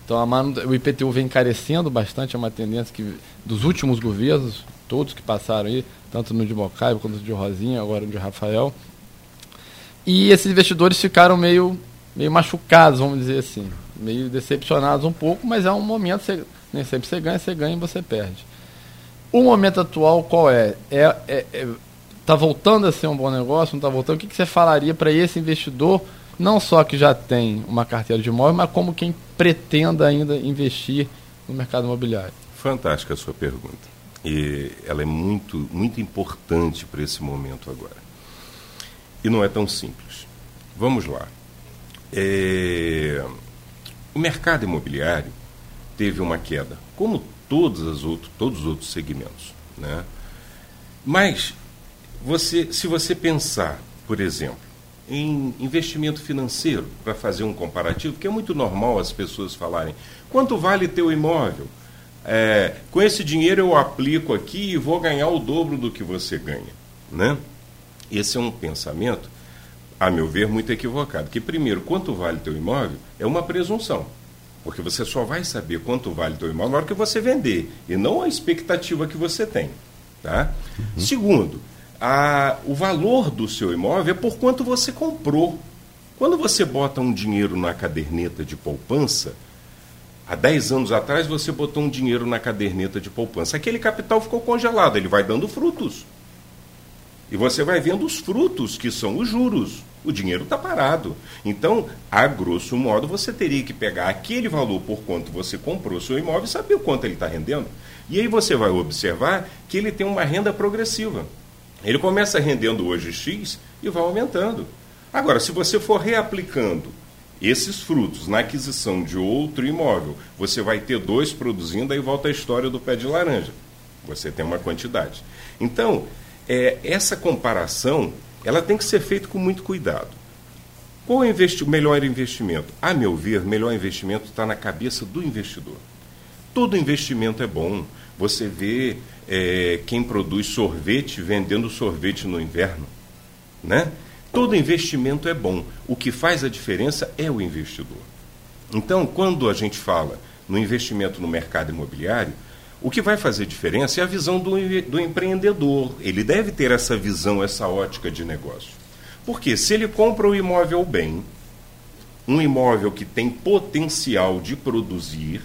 Então o IPTU vem encarecendo bastante, é uma tendência que dos últimos governos, todos que passaram aí, tanto no de Mocaibo quanto no de Rosinha, agora no de Rafael. E esses investidores ficaram meio, meio machucados, vamos dizer assim, meio decepcionados um pouco, mas é um momento, você, nem sempre você ganha, você ganha e você perde. O momento atual qual é? É, é, é tá voltando a ser um bom negócio, não está voltando? O que, que você falaria para esse investidor, não só que já tem uma carteira de imóvel, mas como quem pretenda ainda investir no mercado imobiliário? Fantástica a sua pergunta. E ela é muito, muito importante para esse momento agora. E não é tão simples. Vamos lá. É... O mercado imobiliário teve uma queda, como todos, as outros, todos os outros segmentos. Né? Mas, você, se você pensar, por exemplo, em investimento financeiro, para fazer um comparativo, que é muito normal as pessoas falarem, quanto vale teu imóvel? É, com esse dinheiro eu aplico aqui e vou ganhar o dobro do que você ganha. Né? Esse é um pensamento, a meu ver, muito equivocado. Que, primeiro, quanto vale teu imóvel é uma presunção. Porque você só vai saber quanto vale teu imóvel na hora que você vender, e não a expectativa que você tem. Tá? Uhum. Segundo, a, o valor do seu imóvel é por quanto você comprou. Quando você bota um dinheiro na caderneta de poupança, Há 10 anos atrás você botou um dinheiro na caderneta de poupança. Aquele capital ficou congelado, ele vai dando frutos. E você vai vendo os frutos, que são os juros. O dinheiro está parado. Então, a grosso modo, você teria que pegar aquele valor por quanto você comprou seu imóvel e saber o quanto ele está rendendo. E aí você vai observar que ele tem uma renda progressiva. Ele começa rendendo hoje X e vai aumentando. Agora, se você for reaplicando esses frutos na aquisição de outro imóvel, você vai ter dois produzindo, aí volta a história do pé de laranja. Você tem uma quantidade. Então, é, essa comparação ela tem que ser feita com muito cuidado. Qual é o melhor investimento? A meu ver, melhor investimento está na cabeça do investidor. Todo investimento é bom. Você vê é, quem produz sorvete vendendo sorvete no inverno. Né? Todo investimento é bom. O que faz a diferença é o investidor. Então, quando a gente fala no investimento no mercado imobiliário, o que vai fazer diferença é a visão do, do empreendedor. Ele deve ter essa visão, essa ótica de negócio. Porque se ele compra o imóvel bem, um imóvel que tem potencial de produzir,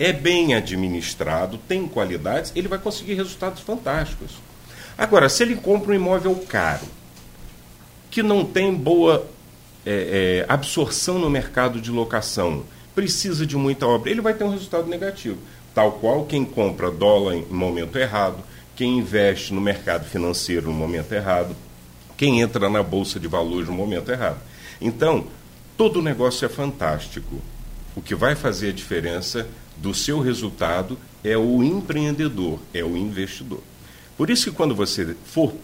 é bem administrado, tem qualidades, ele vai conseguir resultados fantásticos. Agora, se ele compra um imóvel caro, que não tem boa é, é, absorção no mercado de locação, precisa de muita obra, ele vai ter um resultado negativo. Tal qual quem compra dólar em momento errado, quem investe no mercado financeiro no momento errado, quem entra na bolsa de valores no momento errado. Então, todo negócio é fantástico. O que vai fazer a diferença do seu resultado é o empreendedor, é o investidor. Por isso que quando você for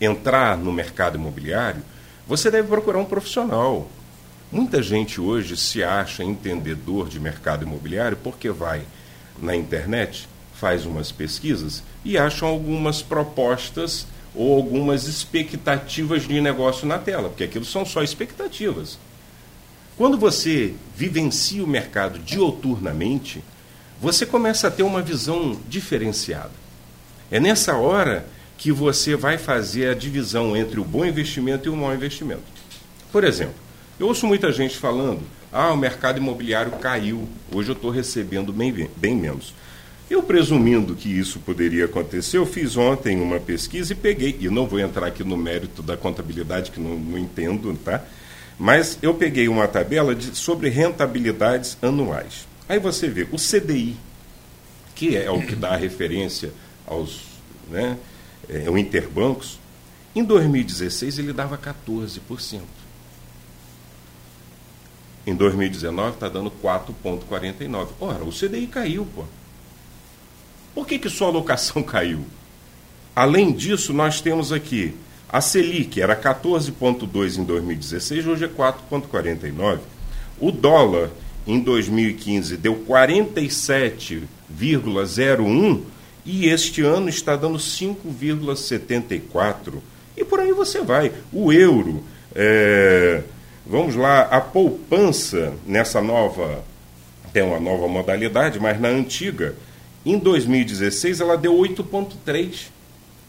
entrar no mercado imobiliário, você deve procurar um profissional. Muita gente hoje se acha entendedor de mercado imobiliário porque vai na internet, faz umas pesquisas e acham algumas propostas ou algumas expectativas de negócio na tela, porque aquilo são só expectativas. Quando você vivencia o mercado dioturnamente, você começa a ter uma visão diferenciada. É nessa hora que você vai fazer a divisão entre o bom investimento e o mau investimento. Por exemplo, eu ouço muita gente falando: ah, o mercado imobiliário caiu, hoje eu estou recebendo bem, bem menos. Eu presumindo que isso poderia acontecer, eu fiz ontem uma pesquisa e peguei, e não vou entrar aqui no mérito da contabilidade, que não, não entendo, tá? Mas eu peguei uma tabela de, sobre rentabilidades anuais. Aí você vê o CDI, que é o que dá referência aos né, é, o Interbancos, em 2016 ele dava 14%. Em 2019 está dando 4,49%. Ora, o CDI caiu, pô. Por que, que sua alocação caiu? Além disso, nós temos aqui a Selic, era 14,2 em 2016, hoje é 4,49. O dólar em 2015 deu 47,01 e este ano está dando 5,74. E por aí você vai. O euro, é, vamos lá, a poupança nessa nova, tem uma nova modalidade, mas na antiga, em 2016 ela deu 8,3.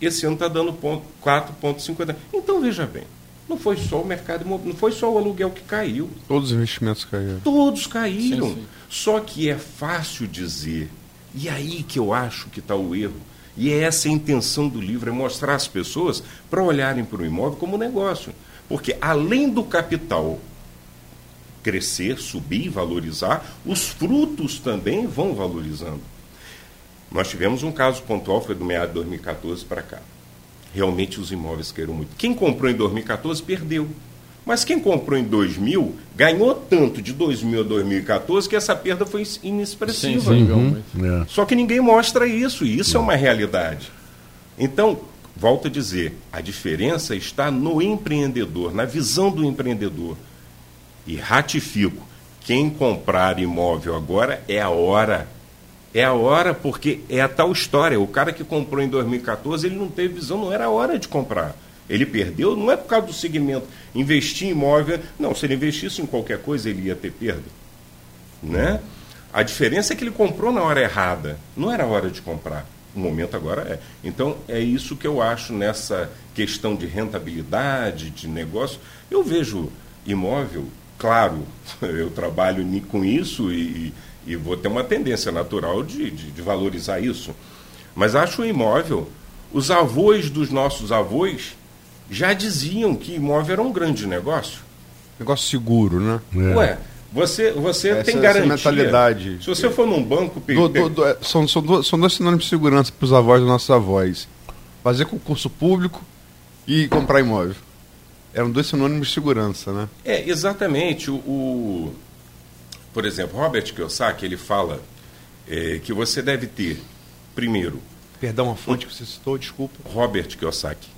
Esse ano está dando 4,50. Então veja bem, não foi só o mercado imobiliário, não foi só o aluguel que caiu. Todos os investimentos caíram. Todos caíram. Sim, sim. Só que é fácil dizer. E aí que eu acho que está o erro. E é essa a intenção do livro, é mostrar às pessoas para olharem para o imóvel como negócio. Porque além do capital crescer, subir, valorizar, os frutos também vão valorizando. Nós tivemos um caso pontual, foi do meado de 2014 para cá realmente os imóveis caíram muito. Quem comprou em 2014 perdeu. Mas quem comprou em 2000 ganhou tanto de 2000 a 2014 que essa perda foi inexpressiva. Sim, sim, uhum. Só que ninguém mostra isso, e isso é uma realidade. Então, volto a dizer, a diferença está no empreendedor, na visão do empreendedor. E ratifico, quem comprar imóvel agora é a hora é a hora porque é a tal história. O cara que comprou em 2014, ele não teve visão, não era a hora de comprar. Ele perdeu, não é por causa do segmento. Investir em imóvel, não, se ele investisse em qualquer coisa, ele ia ter perda. Né? A diferença é que ele comprou na hora errada. Não era a hora de comprar. O momento agora é. Então, é isso que eu acho nessa questão de rentabilidade, de negócio. Eu vejo imóvel, claro, eu trabalho com isso e, e vou ter uma tendência natural de, de, de valorizar isso. Mas acho o imóvel, os avós dos nossos avós já diziam que imóvel era um grande negócio. Negócio seguro, né? É. Ué, você, você essa, tem garantia. Essa mentalidade. Se você for num banco... Do, do, do, é, são, são, dois, são dois sinônimos de segurança para os avós dos nossos avós. Fazer concurso público e comprar imóvel. Eram dois sinônimos de segurança, né? É, exatamente. o, o por exemplo, Robert Kiyosaki, ele fala é, que você deve ter, primeiro... Perdão, a fonte que você citou, desculpa. Robert Kiyosaki.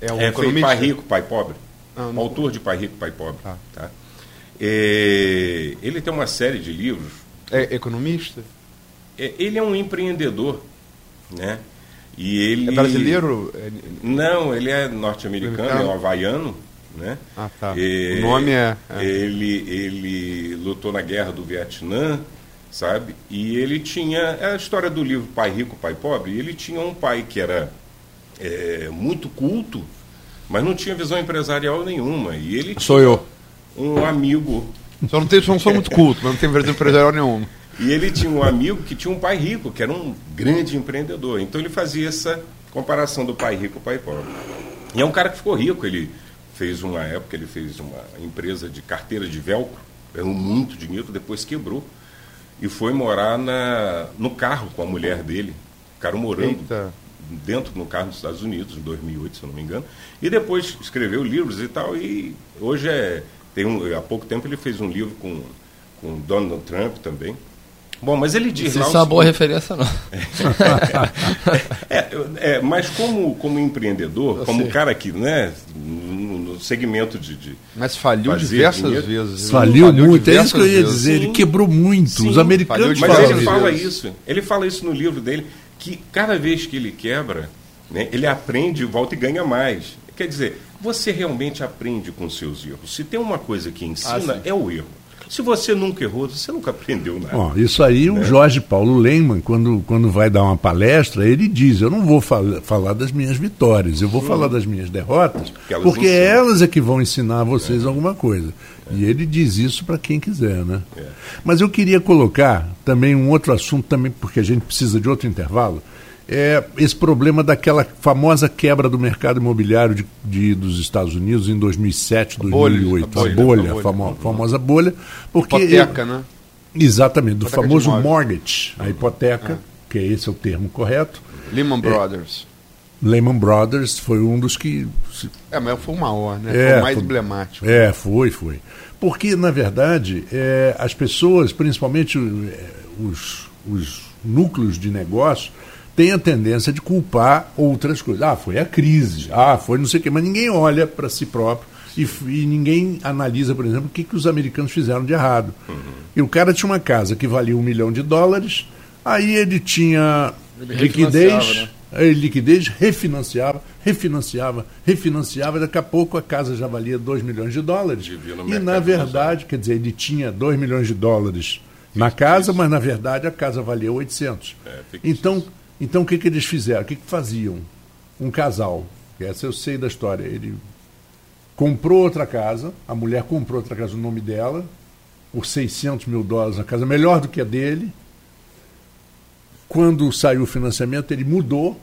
É, um é foi Pai Rico, Pai Pobre. Ah, não... Autor de Pai Rico, Pai Pobre. Ah. Tá? É, ele tem uma série de livros. É economista? É, ele é um empreendedor, né? E ele... É brasileiro? Não, ele é norte-americano, é um havaiano. Né? Ah, tá. E, o nome é, é, Ele, ele lutou na guerra do Vietnã, sabe? E ele tinha. É a história do livro Pai Rico, Pai Pobre. ele tinha um pai que era é, muito culto, mas não tinha visão empresarial nenhuma. E ele Sou eu. Um amigo. Só não, tenho, só não sou muito culto, mas não tenho visão empresarial nenhuma. E ele tinha um amigo que tinha um pai rico, que era um grande empreendedor. Então ele fazia essa comparação do pai rico, pai pobre. E é um cara que ficou rico, ele fez uma época, ele fez uma empresa de carteira de velcro, ganhou muito dinheiro, depois quebrou. E foi morar na, no carro com a mulher dele. Ficaram morando Eita. Dentro no carro nos Estados Unidos, em 2008, se eu não me engano. E depois escreveu livros e tal. E hoje é. Tem um, há pouco tempo ele fez um livro com, com Donald Trump também. Bom, mas ele diz Isso é uma boa referência, não. é, é, mas como, como empreendedor, eu como sei. cara que, né, no segmento de. de mas faliu diversas dinheiro, vezes. Faliu, faliu muito, é isso que eu ia dizer. Sim. Ele quebrou muito. Sim, Os americanos Mas ele fala isso. Ele fala isso no livro dele, que cada vez que ele quebra, Né? Ele aprende, volta e ganha mais. Quer dizer, você realmente aprende com seus erros. Se tem uma coisa que ensina, ah, é o erro. Se você nunca errou, você nunca aprendeu nada. Bom, isso aí né? o Jorge Paulo Lehmann, quando, quando vai dar uma palestra, ele diz, eu não vou fal falar das minhas vitórias, eu vou Sim. falar das minhas derrotas, porque elas, porque elas é que vão ensinar vocês é. alguma coisa. É. E ele diz isso para quem quiser, né? É. Mas eu queria colocar também um outro assunto também, porque a gente precisa de outro intervalo, é esse problema daquela famosa quebra do mercado imobiliário de, de dos Estados Unidos em 2007, 2008. A bolha, a bolha, a famo, famosa bolha. Porque hipoteca, né? Exatamente, do hipoteca famoso mortgage, a hipoteca, é. que é esse é o termo correto. Lehman Brothers. Lehman Brothers foi um dos que. É, mas foi o maior, né? É, foi o mais foi, emblemático. É, foi, foi. Porque, na verdade, é, as pessoas, principalmente é, os, os núcleos de negócio, tem a tendência de culpar outras coisas. Ah, foi a crise, ah, foi não sei o quê, mas ninguém olha para si próprio e, e, ninguém analisa, por exemplo, o que, que os americanos fizeram de errado. Uhum. E o cara tinha uma casa que valia um milhão de dólares, aí ele tinha ele liquidez, né? Ele liquidez, refinanciava, refinanciava, refinanciava, daqui a pouco a casa já valia 2 milhões de dólares. E na verdade, quer dizer, ele tinha 2 milhões de dólares na casa, mas na verdade a casa valia 800. É, então, então o que, que eles fizeram? O que, que faziam? Um casal, essa eu sei da história, ele comprou outra casa, a mulher comprou outra casa no nome dela, por 600 mil dólares a casa, melhor do que a dele. Quando saiu o financiamento, ele mudou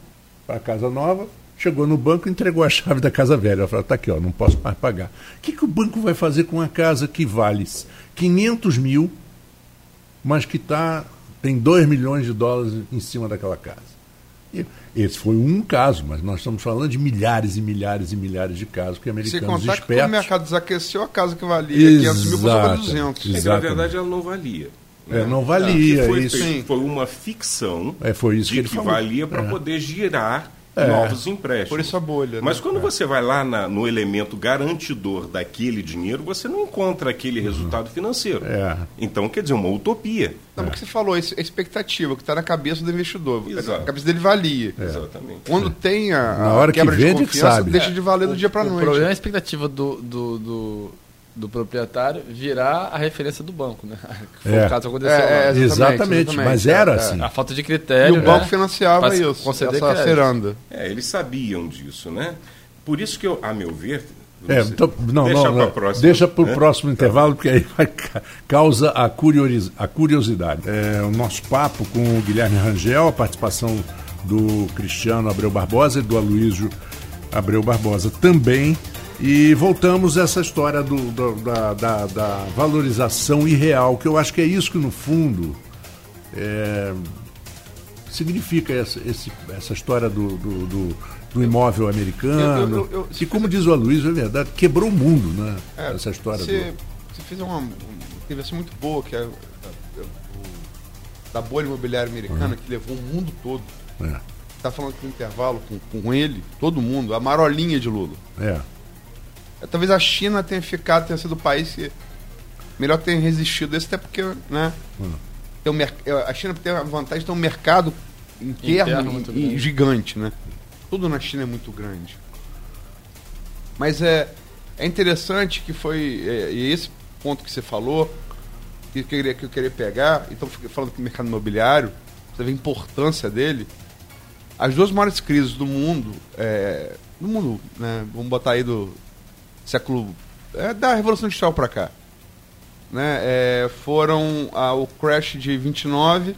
para a casa nova, chegou no banco e entregou a chave da casa velha. Ela falou, está aqui, ó, não posso mais pagar. O que, que o banco vai fazer com uma casa que vale 500 mil, mas que está tem 2 milhões de dólares em cima daquela casa. E esse foi um caso, mas nós estamos falando de milhares e milhares e milhares de casos que americanos Se contar espertos... que o mercado desaqueceu, a casa que valia Exato, 500 mil custou 200. É que, na verdade, ela não valia. É, não valia. foi, isso. foi uma ficção é, foi isso de que, que valia para é. poder girar é. novos empréstimos. Por isso a bolha. Mas né? quando é. você vai lá na, no elemento garantidor daquele dinheiro, você não encontra aquele uhum. resultado financeiro. É. Então, quer dizer, uma utopia. Não, é. que você falou, a expectativa que está na cabeça do investidor. Exato. A cabeça dele valia. É. Exatamente. Quando tem a, a na hora quebra que vende, de confiança, sabe. deixa de valer do dia para noite. O problema é a expectativa do, do, do do proprietário virar a referência do banco, né? Que foi é. o caso que aconteceu. É, exatamente, exatamente, exatamente, mas era é, assim. A falta de critério. E o banco né? financiava isso, conceder essa feranda. É, eles sabiam disso, né? Por isso que, eu, a meu ver. É, então, não, deixa para o próximo. Deixa para o né? próximo intervalo, porque aí vai, causa a, curios, a curiosidade. É, o nosso papo com o Guilherme Rangel, a participação do Cristiano Abreu Barbosa e do Aloysio Abreu Barbosa também e voltamos a essa história do, do, da, da, da, valorização irreal, que eu acho que é isso que, no fundo, é, significa essa, esse, essa história do, do, do imóvel americano. Eu, eu, eu, e, como diz o Aloysio, é verdade, quebrou o mundo, né? É, essa história. Você, você fez uma, uma intervenção muito boa, que é da bolha imobiliária americana, uhum. que levou o mundo todo. É. Está falando aqui no intervalo com, com ele, todo mundo, a marolinha de Lula. É. Talvez a China tenha ficado, tenha sido o país que melhor tenha resistido isso, até porque, né? Hum. Tem um, a China tem a vantagem de ter um mercado interno, interno e, gigante, né? Tudo na China é muito grande. Mas é, é interessante que foi. É, e esse ponto que você falou, que eu queria, que eu queria pegar, então falando que o mercado imobiliário, você vê a importância dele. As duas maiores crises do mundo, é, do mundo, né? Vamos botar aí do século. É, da Revolução Industrial para cá. Né? É, foram a, o crash de 29,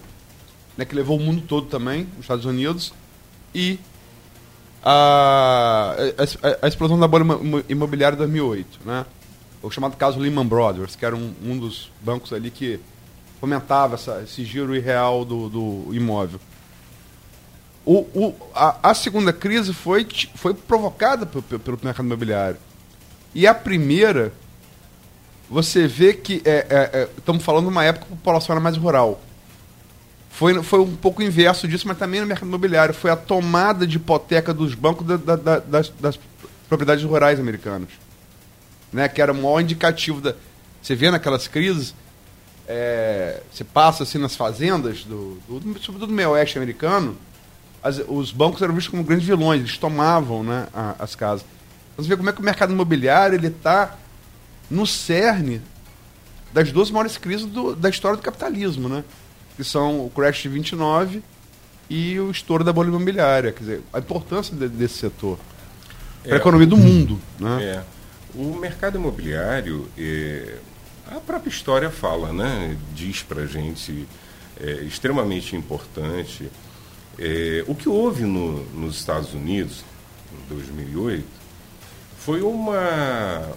né, que levou o mundo todo também, os Estados Unidos, e a, a, a explosão da bolha imobiliária de 2008. Né? O chamado caso Lehman Brothers, que era um, um dos bancos ali que fomentava essa, esse giro irreal do, do imóvel. O, o, a, a, segunda crise foi, foi provocada pelo, pelo mercado imobiliário. E a primeira, você vê que é, é, é, estamos falando de uma época que a população era mais rural. Foi, foi um pouco inverso disso, mas também no mercado imobiliário. Foi a tomada de hipoteca dos bancos da, da, da, das, das, propriedades rurais americanas. Né? Que era o maior indicativo da. Você vê naquelas crises, é, você passa assim nas fazendas, do, do, sobretudo do meio oeste americano, as, os bancos eram vistos como grandes vilões, eles tomavam né, a, as casas. Você vê como é que o mercado imobiliário ele está no cerne das duas maiores crises do, da história do capitalismo, né? Que são o crash de 29 e o estouro da bolha imobiliária. Quer dizer, a importância de, desse setor para a é, economia do mundo. Né? É. O mercado imobiliário, é, a própria história fala, né? diz para a gente, é extremamente importante. É, o que houve no, nos Estados Unidos, em 2008, foi uma,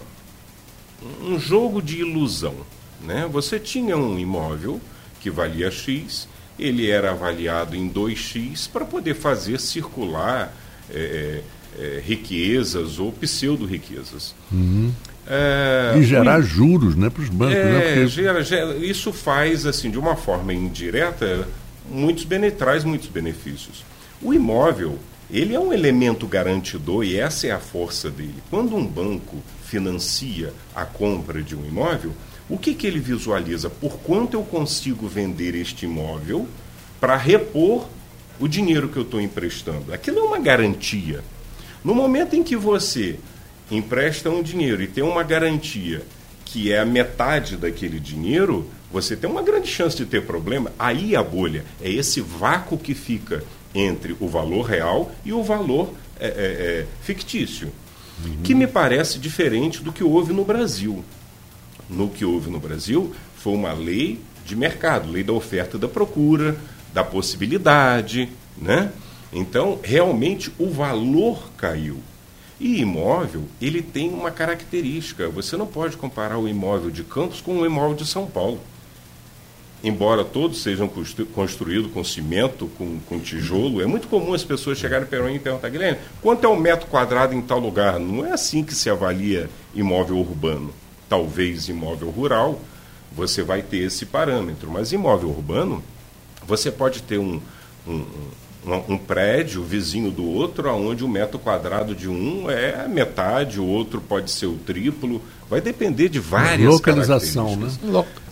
um jogo de ilusão. Né? Você tinha um imóvel que valia X, ele era avaliado em 2X para poder fazer circular é, é, riquezas ou pseudo-riquezas. Uhum. É, e gerar o, juros né, para os bancos. É, né, porque... gera, gera, isso faz, assim, de uma forma indireta, muitos traz muitos benefícios. O imóvel, ele é um elemento garantidor e essa é a força dele. Quando um banco financia a compra de um imóvel, o que, que ele visualiza? Por quanto eu consigo vender este imóvel para repor o dinheiro que eu estou emprestando? Aquilo é uma garantia. No momento em que você empresta um dinheiro e tem uma garantia que é a metade daquele dinheiro, você tem uma grande chance de ter problema. Aí a bolha é esse vácuo que fica entre o valor real e o valor é, é, é, fictício, uhum. que me parece diferente do que houve no Brasil. No que houve no Brasil foi uma lei de mercado, lei da oferta e da procura, da possibilidade, né? Então, realmente o valor caiu. E imóvel, ele tem uma característica. Você não pode comparar o imóvel de Campos com o imóvel de São Paulo. Embora todos sejam construídos com cimento, com, com tijolo, é muito comum as pessoas chegarem para mim e perguntar, Guilherme, quanto é um metro quadrado em tal lugar? Não é assim que se avalia imóvel urbano. Talvez imóvel rural, você vai ter esse parâmetro. Mas imóvel urbano, você pode ter um, um, um, prédio vizinho do outro, onde o metro quadrado de um é metade, o outro pode ser o triplo. Vai depender de várias Localização, né?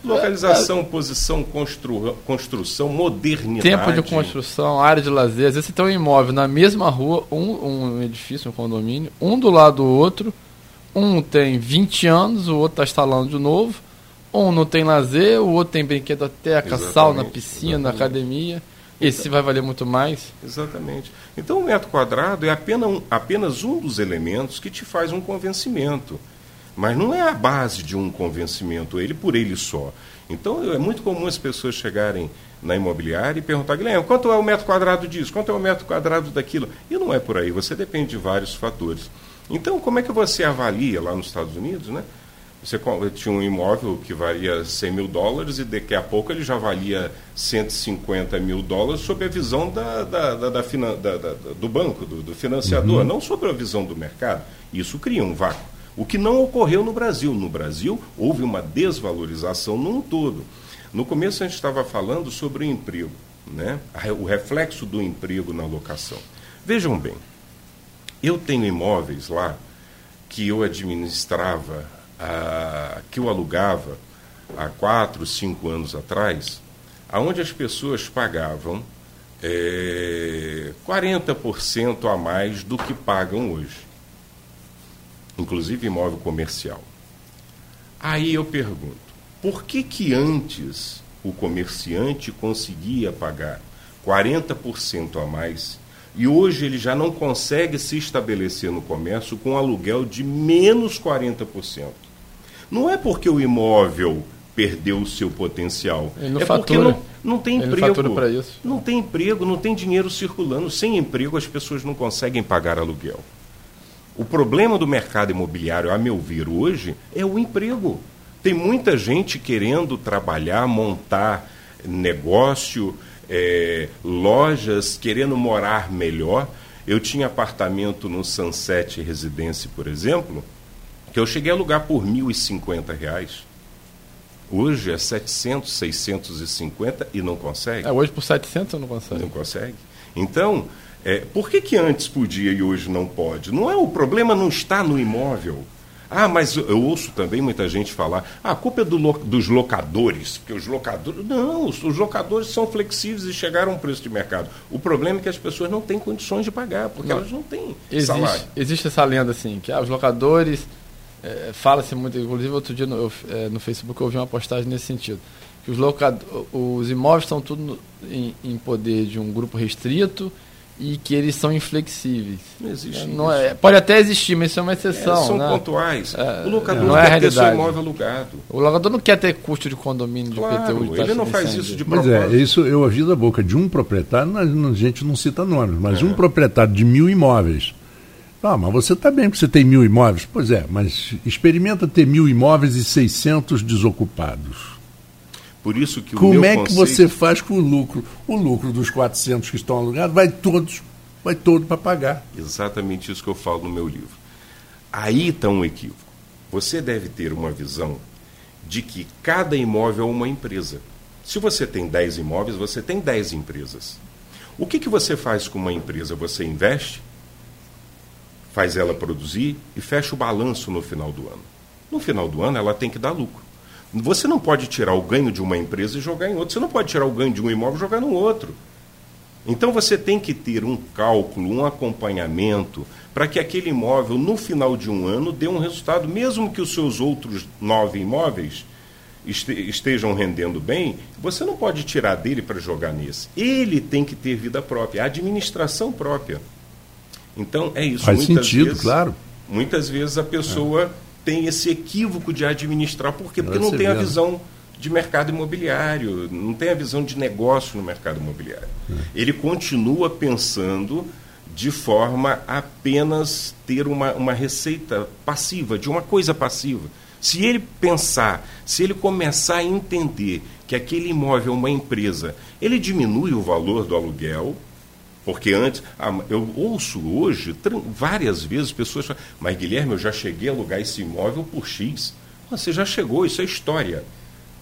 Localização, posição, constru... construção, modernidade. Tempo de construção, área de lazer. Às vezes você tem um imóvel na mesma rua, um, um edifício, um condomínio, um do lado do outro. Um tem 20 anos, o outro está instalando de novo. Um não tem lazer, o outro tem brinquedoteca, sauna, piscina, exatamente. academia. Esse vai valer muito mais? Exatamente. Então, o metro quadrado é apenas um, apenas um dos elementos que te faz um convencimento. Mas não é a base de um convencimento, ele por ele só. Então, é muito comum as pessoas chegarem na imobiliária e perguntar, Guilherme, quanto é o metro quadrado disso? Quanto é o metro quadrado daquilo? E não é por aí, você depende de vários fatores. Então, como é que você avalia lá nos Estados Unidos, né? Você tinha um imóvel que valia 100 mil dólares e daqui a pouco ele já valia 150 mil dólares sob a visão da, da, da, da do banco, do, do financiador, uhum. não sob a visão do mercado. Isso cria um vácuo. O que não ocorreu no Brasil. No Brasil, houve uma desvalorização num todo. No começo, a gente estava falando sobre o emprego, né? o reflexo do emprego na locação. Vejam bem, eu tenho imóveis lá que eu administrava ah, que eu alugava há quatro, cinco anos atrás, aonde as pessoas pagavam é, 40% a mais do que pagam hoje, inclusive imóvel comercial. Aí eu pergunto, por que que antes o comerciante conseguia pagar 40% a mais e hoje ele já não consegue se estabelecer no comércio com aluguel de menos 40%? Não é porque o imóvel perdeu o seu potencial. Ele não é fatura. porque não, não tem emprego. Para isso. Não tem emprego, não tem dinheiro circulando. Sem emprego, as pessoas não conseguem pagar aluguel. O problema do mercado imobiliário, a meu ver, hoje, é o emprego. Tem muita gente querendo trabalhar, montar negócio, é, lojas, querendo morar melhor. Eu tinha apartamento no Sunset Residência, por exemplo, que eu cheguei a alugar por R$ 1.050. Hoje é 700, 650 e não consegue. É, hoje por 700 não consegue. Não consegue. Então, é, por que, que antes podia e hoje não pode? Não é o problema não está no imóvel. Ah, mas eu ouço também muita gente falar, ah, a culpa é do dos locadores, porque os locadores. Não, os, os, locadores são flexíveis e chegaram a um preço de mercado. O problema é que as pessoas não têm condições de pagar, porque não. elas não têm existe, salário. Existe essa lenda assim, que ah, os locadores. É, Fala-se muito, inclusive outro dia no, eu, é, no Facebook eu ouvi uma postagem nesse sentido. Que os, os imóveis estão tudo no, em, em poder de um grupo restrito e que eles são inflexíveis. Não existe. É, não é, pode até existir, mas isso é uma exceção. É, são né? pontuais. É, o locador não é quer ter seu imóvel alugado. O locador não quer ter custo de condomínio, de claro, PTU, de Ele não faz isso de propósito. Mas é, isso eu ouvi da boca de um proprietário, a gente não cita nomes, mas é. um proprietário de mil imóveis. Ah, mas você está bem porque você tem mil imóveis. Pois é, mas experimenta ter mil imóveis e 600 desocupados. Por isso que Como é que você faz com o lucro? O lucro dos 400 que estão alugados vai todos, vai todo para pagar. Exatamente isso que eu falo no meu livro. Aí está um equívoco. Você deve ter uma visão de que cada imóvel é uma empresa. Se você tem 10 imóveis, você tem 10 empresas. O que, que você faz com uma empresa? Você investe, faz ela produzir e fecha o balanço no final do ano. No final do ano, ela tem que dar lucro. Você não pode tirar o ganho de uma empresa e jogar em outra. Você não pode tirar o ganho de um imóvel e jogar no outro. Então você tem que ter um cálculo, um acompanhamento, para que aquele imóvel, no final de um ano, dê um resultado, mesmo que os seus outros nove imóveis estejam rendendo bem, você não pode tirar dele para jogar nesse. Ele tem que ter vida própria, administração própria. Então é isso. Faz muitas sentido, vezes, claro. Muitas vezes a pessoa. É tem esse equívoco de administrar. Por quê? Porque não tem a visão de mercado imobiliário, não tem a visão de negócio no mercado imobiliário. É. Ele continua pensando de forma a apenas ter uma, uma receita passiva, de uma coisa passiva. Se ele pensar, se ele começar a entender que aquele imóvel é uma empresa, ele diminui o valor do aluguel, porque antes, eu ouço hoje várias vezes pessoas falam, mas Guilherme, eu já cheguei a alugar esse imóvel por X. Você já chegou, isso é história,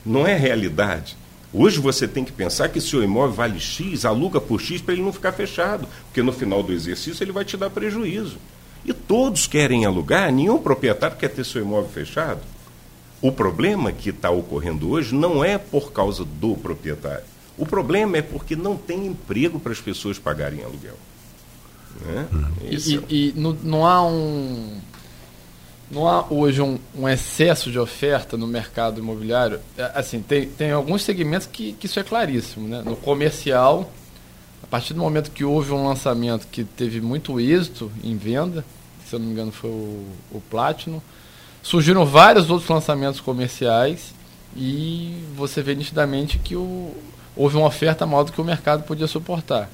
não é realidade. Hoje você tem que pensar que seu imóvel vale X, aluga por X para ele não ficar fechado, porque no final do exercício ele vai te dar prejuízo. E todos querem alugar, nenhum proprietário quer ter seu imóvel fechado. O problema que está ocorrendo hoje não é por causa do proprietário o problema é porque não tem emprego para as pessoas pagarem aluguel. Né? E, e, é e não, não, há um. Não há hoje um, um, excesso de oferta no mercado imobiliário. É, assim, tem, tem alguns segmentos que, que isso é claríssimo. Né? No comercial, a partir do momento que houve um lançamento que teve muito êxito em venda, se eu não me engano foi o, o Platinum, surgiram vários outros lançamentos comerciais e você vê nitidamente que o, houve uma oferta maior do que o mercado podia suportar.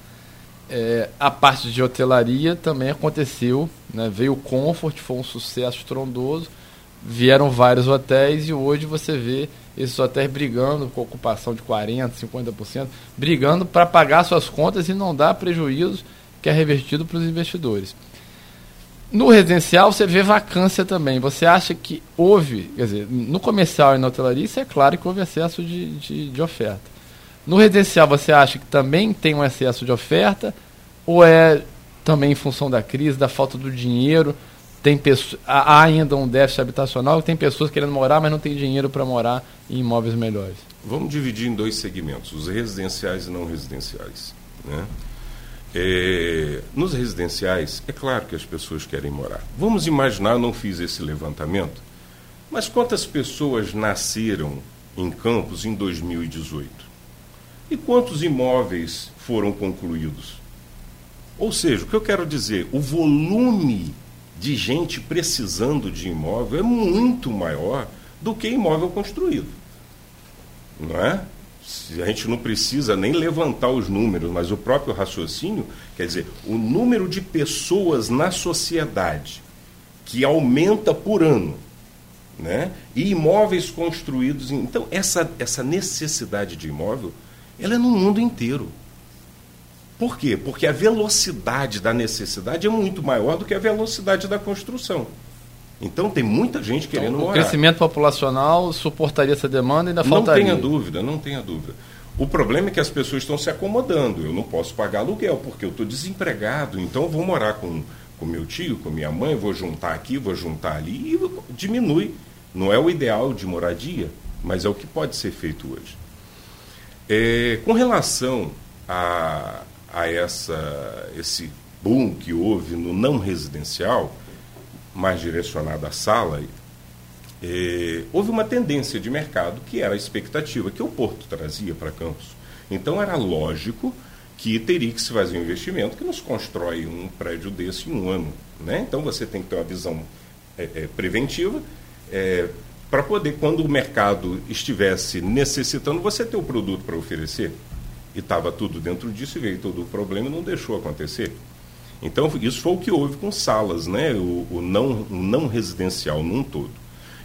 É, a parte de hotelaria também aconteceu, né? veio o Comfort, foi um sucesso estrondoso, vieram vários hotéis e hoje você vê esses hotéis brigando com ocupação de 40%, 50%, brigando para pagar suas contas e não dar prejuízo que é revertido para os investidores. No residencial você vê vacância também. Você acha que houve, quer dizer, no comercial e na hotelaria, isso é claro que houve excesso de, de, de oferta. No residencial, você acha que também tem um excesso de oferta? Ou é também em função da crise, da falta do dinheiro? Tem há ainda um déficit habitacional, tem pessoas querendo morar, mas não tem dinheiro para morar em imóveis melhores. Vamos dividir em dois segmentos, os residenciais e não residenciais. Né? É, nos residenciais, é claro que as pessoas querem morar. Vamos imaginar, eu não fiz esse levantamento, mas quantas pessoas nasceram em Campos em 2018? E quantos imóveis foram concluídos? Ou seja, o que eu quero dizer, o volume de gente precisando de imóvel é muito maior do que imóvel construído. Não é? A gente não precisa nem levantar os números, mas o próprio raciocínio, quer dizer, o número de pessoas na sociedade que aumenta por ano, né? E imóveis construídos, então essa essa necessidade de imóvel ela é no mundo inteiro. Por quê? Porque a velocidade da necessidade é muito maior do que a velocidade da construção. Então tem muita gente querendo então, o morar. O crescimento populacional suportaria essa demanda e ainda faltaria. Não tenha dúvida, não tenha dúvida. O problema é que as pessoas estão se acomodando. Eu não posso pagar aluguel porque eu estou desempregado, então eu vou morar com, com meu tio, com minha mãe, vou juntar aqui, vou juntar ali, e diminui. Não é o ideal de moradia, mas é o que pode ser feito hoje. É, com relação a, a essa, esse boom que houve no não residencial, mais direcionado à sala, é, houve uma tendência de mercado que era a expectativa que o Porto trazia para Campos. Então era lógico que teria que se fazer um investimento que nos constrói um prédio desse em um ano. Né? Então você tem que ter uma visão é, é, preventiva é, para poder, quando o mercado estivesse necessitando, você ter o produto para oferecer. E estava tudo dentro disso e veio todo o problema e não deixou acontecer. Então, isso foi o que houve com salas, né? o, o não, o não residencial num todo.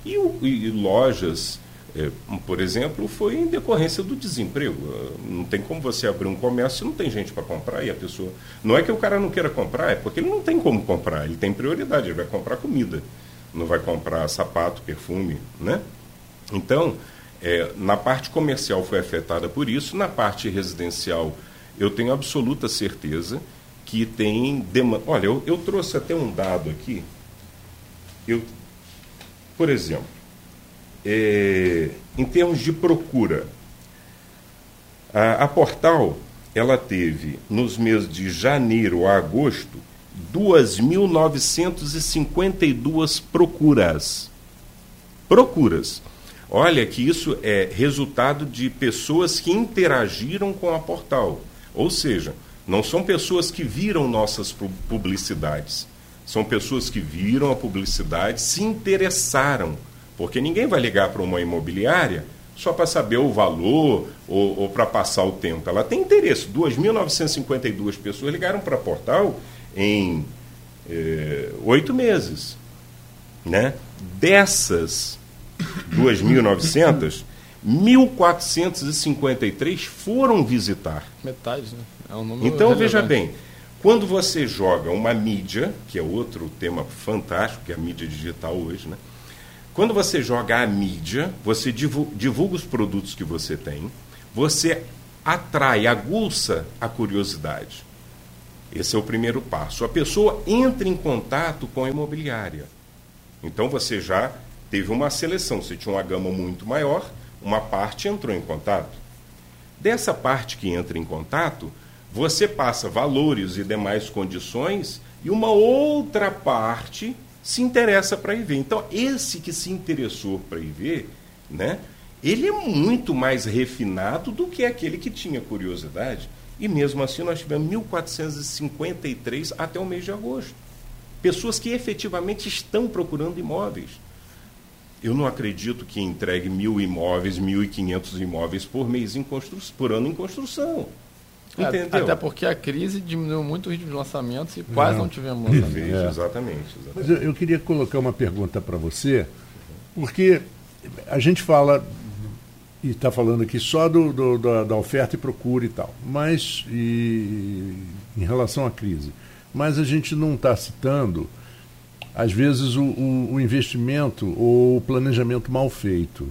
E, o, e lojas, é, por exemplo, foi em decorrência do desemprego. Não tem como você abrir um comércio se não tem gente para comprar e a pessoa. Não é que o cara não queira comprar, é porque ele não tem como comprar, ele tem prioridade, ele vai comprar comida, não vai comprar sapato, perfume, né? Então, é, na parte comercial foi afetada por isso, na parte residencial eu tenho absoluta certeza que tem demanda. Olha, eu, eu trouxe até um dado aqui. Eu, por exemplo, é, em termos de procura, a, a, Portal ela teve nos meses de janeiro a agosto 2.952 procuras. Procuras. Olha que isso é resultado de pessoas que interagiram com a Portal. Ou seja, não são pessoas que viram nossas publicidades. São pessoas que viram a publicidade, se interessaram. Porque ninguém vai ligar para uma imobiliária só para saber o valor ou, ou para passar o tempo. Ela tem interesse. 2.952 pessoas ligaram para a portal em eh, oito meses. Né? Dessas 2.900, 1.453 foram visitar. Metade, né? É um número então, relevante. veja bem, quando você joga uma mídia, que é outro tema fantástico, que é a mídia digital hoje, né? Quando você joga a mídia, você divulga os produtos que você tem, você atrai, aguça a curiosidade. Esse é o primeiro passo. A pessoa entra em contato com a imobiliária. Então você já teve uma seleção. Você tinha uma gama muito maior, uma parte entrou em contato. Dessa parte que entra em contato, você passa valores e demais condições e uma outra parte se interessa para ir ver. Então, esse que se interessou para ir ver, né, ele é muito mais refinado do que aquele que tinha curiosidade. E mesmo assim, nós tivemos 1.453 até o mês de agosto. Pessoas que efetivamente estão procurando imóveis. Eu não acredito que entregue mil imóveis, 1.500 imóveis por mês em por ano em construção. É, Entendeu? Até porque a crise diminuiu muito o ritmo de lançamentos e quase não, não tivemos lançamentos. É. Exatamente, exatamente. Mas eu, eu queria colocar uma pergunta para você, porque a gente fala, e está falando aqui só do, do da, da, oferta e procura e tal, mas e, em relação à crise. Mas a gente não está citando, às vezes, o, o, o, investimento ou o planejamento mal feito.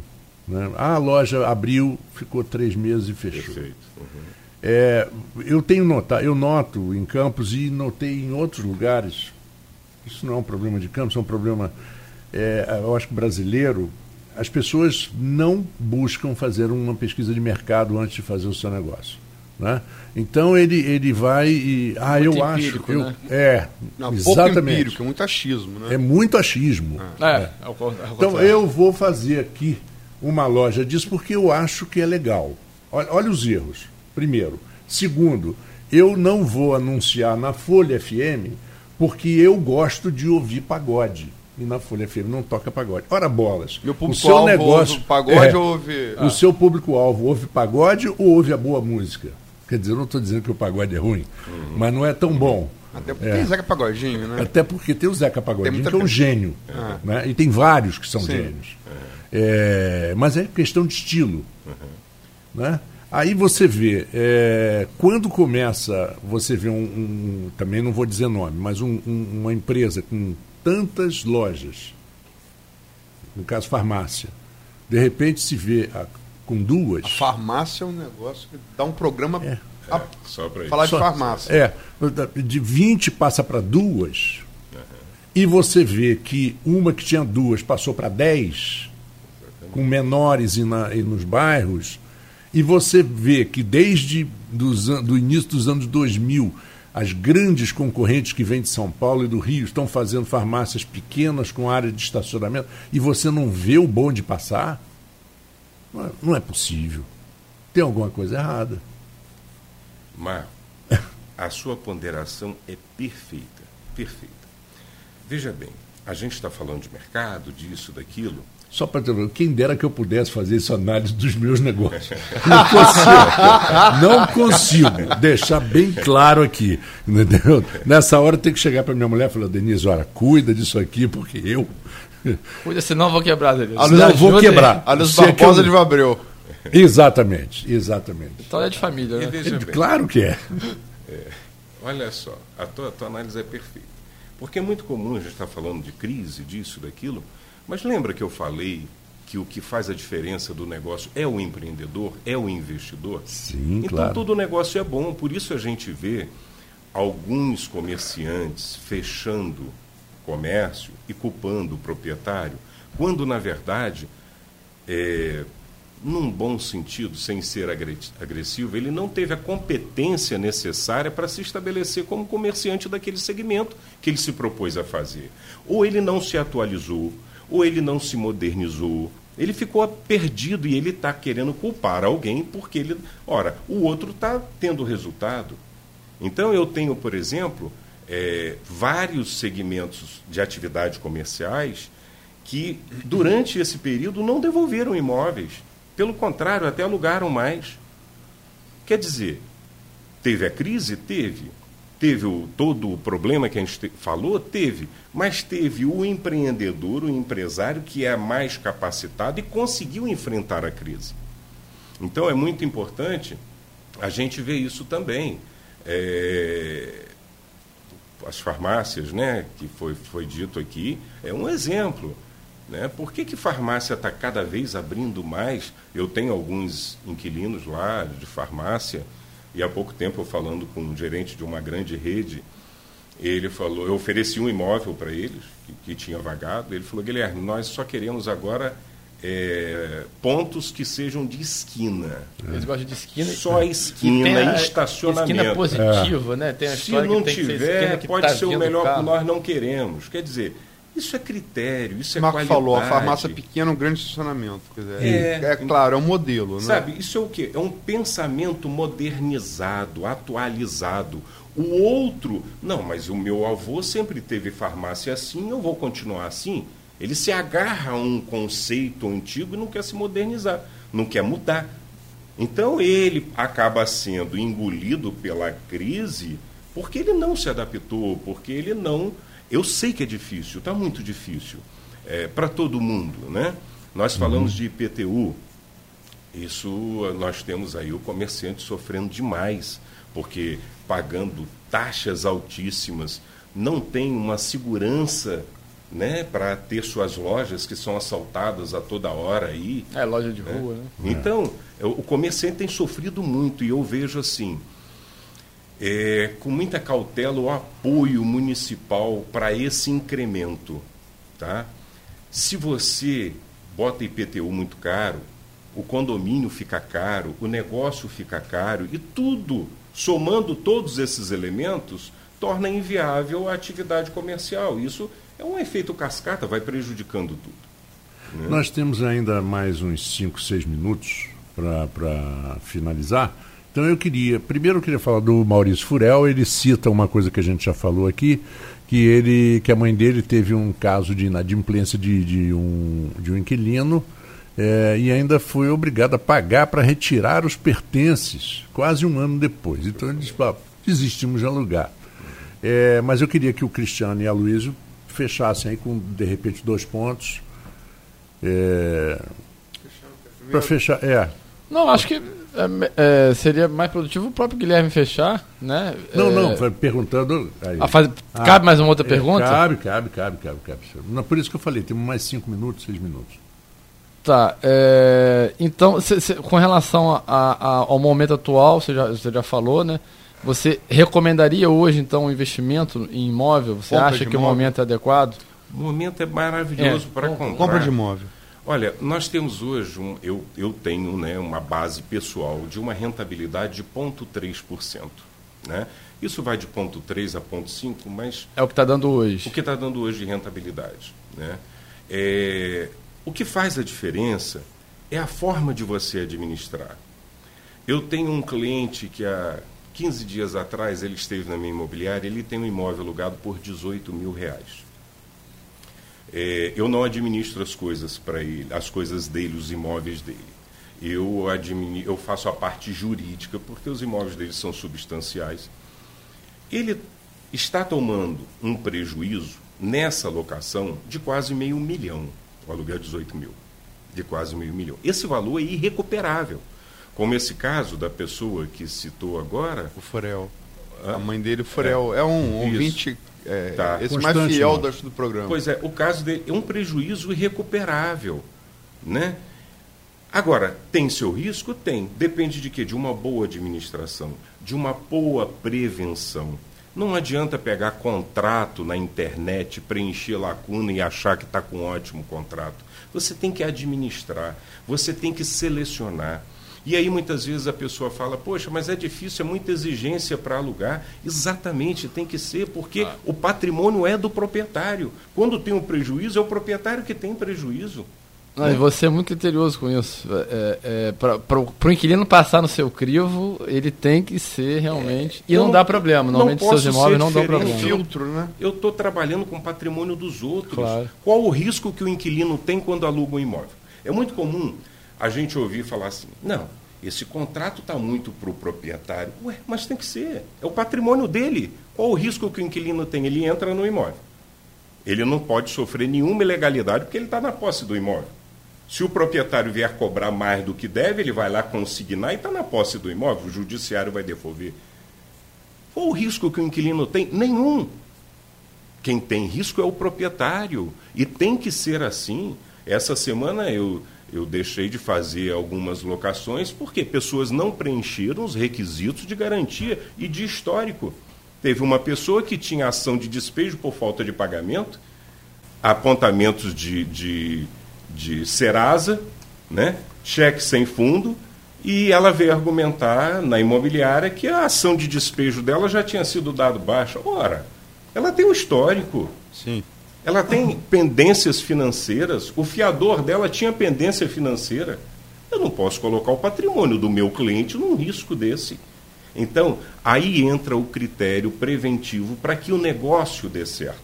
Né? Ah, a loja abriu, ficou três meses e fechou. Perfeito. Uhum. É, eu tenho notado, eu noto em Campos e notei em outros lugares, isso não é um problema de Campos, é um problema, é, eu acho que brasileiro, as pessoas não buscam fazer uma pesquisa de mercado antes de fazer o seu negócio. Né? Então ele, ele vai e. Ah, muito eu acho. Eu, né? É, não, exatamente. Pouco empírico, é muito achismo. Né? É muito achismo. Ah. É, é. É então eu vou fazer aqui uma loja disso porque eu acho que é legal. Olha, olha os erros. Primeiro. Segundo, eu não vou anunciar na Folha FM porque eu gosto de ouvir pagode. E na Folha FM não toca pagode. Ora bolas. Meu público o seu negócio ouve pagode é, ouve. O seu público-alvo ouve pagode ou ouve a boa música? Quer dizer, eu não estou dizendo que o pagode é ruim, uhum. mas não é tão bom. Até porque é. tem Zeca Pagodinho, né? Até porque tem o Zeca Pagodinho, que é um gênio. Ah. Né? E tem vários que são Sim. gênios. É. mas é questão de estilo. Uhum. Né? Aí você vê, é, quando começa, você vê um, um, também não vou dizer nome, mas um, uma empresa com tantas lojas, no caso farmácia, de repente se vê a, com duas. A farmácia é um negócio que dá um programa é. a, é, falar de farmácia. É, de 20 passa para duas, e você vê que uma que tinha duas passou para dez, com menores e, na, e nos bairros, e você vê que desde dos, do início dos anos 2000, as grandes concorrentes que vêm de São Paulo e do Rio estão fazendo farmácias pequenas com área de estacionamento, e você não vê o bonde passar, não é, não é possível. Tem alguma coisa errada. Marco, a sua ponderação é perfeita, perfeita. Veja bem, a gente está falando de mercado, disso, daquilo. Só para dizer, quem dera que eu pudesse fazer essa análise dos meus negócios. Não consigo. Não consigo. Deixar bem claro aqui. Entendeu? Nessa hora tem que chegar para minha mulher e falar, Denise, olha, cuida disso aqui, porque eu. Cuida, senão eu vou quebrar, Denise. Não, vou quebrar. A Luz Barbosa de Vabreu. Exatamente, exatamente. Então é de família, né? É, claro que é. é. Olha só, a tua, a tua análise é perfeita. Porque é muito comum a gente estar tá falando de crise, disso, daquilo, mas lembra que eu falei que o que faz a diferença do negócio é o empreendedor, é o investidor? Sim, então, claro. todo negócio é bom, por isso a gente vê alguns comerciantes fechando comércio e culpando o proprietário, quando na verdade é, num bom sentido, sem ser agressivo, ele não teve a competência necessária para se estabelecer como comerciante daquele segmento que ele se propôs a fazer. Ou ele não se atualizou, ou ele não se modernizou, ele ficou perdido e ele está querendo culpar alguém porque ele. Ora, o outro está tendo resultado. Então eu tenho, por exemplo, é, vários segmentos de atividades comerciais que, durante esse período, não devolveram imóveis pelo contrário, até alugaram mais. Quer dizer, teve a crise? Teve. Teve o, todo o problema que a gente te, falou? Teve. Mas teve o empreendedor, o empresário que é mais capacitado e conseguiu enfrentar a crise. Então é muito importante a gente ver isso também. É, as farmácias, né, que foi, foi dito aqui, é um exemplo. Né? Por que, que farmácia está cada vez abrindo mais? Eu tenho alguns inquilinos lá de farmácia, e há pouco tempo eu falando com um gerente de uma grande rede, ele falou, eu ofereci um imóvel para eles, que, que, tinha vagado, ele falou, Guilherme, nós só queremos agora é, pontos que sejam de esquina. Eles gostam de esquina. Só esquina e estacionamento. Esquina positiva, é. né? Tem a Se não tiver, pode tá ser o melhor que nós não queremos. Quer dizer, isso é critério, isso é Marco qualidade. falou, a farmácia pequena, um grande estacionamento. Dizer, é, é, claro, é um modelo. Né? Sabe, isso é o quê? É um pensamento modernizado, atualizado. O outro, não, mas o meu avô sempre teve farmácia assim, eu vou continuar assim. Ele se agarra a um conceito antigo e não quer se modernizar, não quer mudar. Então ele acaba sendo engolido pela crise porque ele não se adaptou, porque ele não eu sei que é difícil, está muito difícil é, para todo mundo, né? Nós falamos uhum. de IPTU, isso nós temos aí o comerciante sofrendo demais, porque pagando taxas altíssimas, não tem uma segurança né, para ter suas lojas que são assaltadas a toda hora aí. É, loja de né? rua, né? Então, o comerciante tem sofrido muito e eu vejo assim, é, com muita cautela o apoio municipal para esse incremento. Tá? Se você bota IPTU muito caro, o condomínio fica caro, o negócio fica caro e tudo, somando todos esses elementos, torna inviável a atividade comercial. Isso é um efeito cascata, vai prejudicando tudo. Né? Nós temos ainda mais uns 5, 6 minutos para finalizar. Então eu queria, primeiro eu queria falar do Maurício Furel, ele cita uma coisa que a gente já falou aqui, que ele, que a mãe dele teve um caso de inadimplência de, de, um, de um inquilino é, e ainda foi obrigado a pagar para retirar os pertences, quase um ano depois. Então ele disse, ah, desistimos de alugar. É, mas eu queria que o Cristiano e a Luísio fechassem aí com, de repente, dois pontos. É, para fechar, é. Não, acho que é, é, seria mais produtivo o próprio Guilherme fechar, né? Não, é... não, foi perguntando. Aí. Ah, faz... ah, cabe mais uma outra é, pergunta? Cabe, cabe, cabe, cabe, cabe. Não, por isso que eu falei, temos mais cinco minutos, seis minutos. Tá. É, então, cê, cê, com relação a, a, ao momento atual, você já, já falou, né? Você recomendaria hoje, então, um investimento em imóvel? Você compra acha que imóvel? o momento é adequado? O momento é maravilhoso é, para comprar. Compra de imóvel. Olha, nós temos hoje, um, eu, eu tenho né, uma base pessoal de uma rentabilidade de 0,3%. Né? Isso vai de 0,3 a 0,5, mas... É o que está dando hoje. O que está dando hoje de rentabilidade. Né? É, o que faz a diferença é a forma de você administrar. Eu tenho um cliente que há 15 dias atrás ele esteve na minha imobiliária, ele tem um imóvel alugado por 18 mil reais. É, eu não administro as coisas para ele, as coisas dele, os imóveis dele. Eu, eu faço a parte jurídica, porque os imóveis dele são substanciais. Ele está tomando um prejuízo nessa locação de quase meio milhão, o aluguel 18 mil, de quase meio milhão. Esse valor é irrecuperável. Como esse caso da pessoa que citou agora. O Forel. A mãe dele, o Forel. É, é um ouvinte. É, tá. Esse Constante, mais fiel do, do programa. Pois é, o caso dele é um prejuízo irrecuperável. Né? Agora, tem seu risco? Tem. Depende de quê? De uma boa administração, de uma boa prevenção. Não adianta pegar contrato na internet, preencher lacuna e achar que está com um ótimo contrato. Você tem que administrar, você tem que selecionar. E aí muitas vezes a pessoa fala, poxa, mas é difícil, é muita exigência para alugar. Exatamente, tem que ser, porque ah. o patrimônio é do proprietário. Quando tem um prejuízo, é o proprietário que tem prejuízo. Ah, e você é muito criterioso com isso. É, é, para o inquilino passar no seu crivo, ele tem que ser realmente. É, e não, não, dá problema. Normalmente seus imóveis não dão problema. filtro, né? Eu estou trabalhando com o patrimônio dos outros. Claro. Qual o risco que o inquilino tem quando aluga um imóvel? É muito comum a gente ouvir falar assim: não, esse contrato está muito para o proprietário. Ué, mas tem que ser. É o patrimônio dele. Qual o risco que o inquilino tem? Ele entra no imóvel. Ele não pode sofrer nenhuma ilegalidade porque ele está na posse do imóvel. Se o proprietário vier cobrar mais do que deve, ele vai lá consignar e está na posse do imóvel, o judiciário vai devolver. Qual o risco que o inquilino tem? Nenhum. Quem tem risco é o proprietário. E tem que ser assim. Essa semana eu eu deixei de fazer algumas locações porque pessoas não preencheram os requisitos de garantia e de histórico. Teve uma pessoa que tinha ação de despejo por falta de pagamento, apontamentos de, de, de Serasa, né? cheque sem fundo, e ela veio argumentar na imobiliária que a ação de despejo dela já tinha sido dado baixa. Ora, ela tem um histórico. Sim. Ela tem pendências financeiras, o fiador dela tinha pendência financeira. Eu não posso colocar o patrimônio do meu cliente num risco desse. Então, aí entra o critério preventivo para que o negócio dê certo.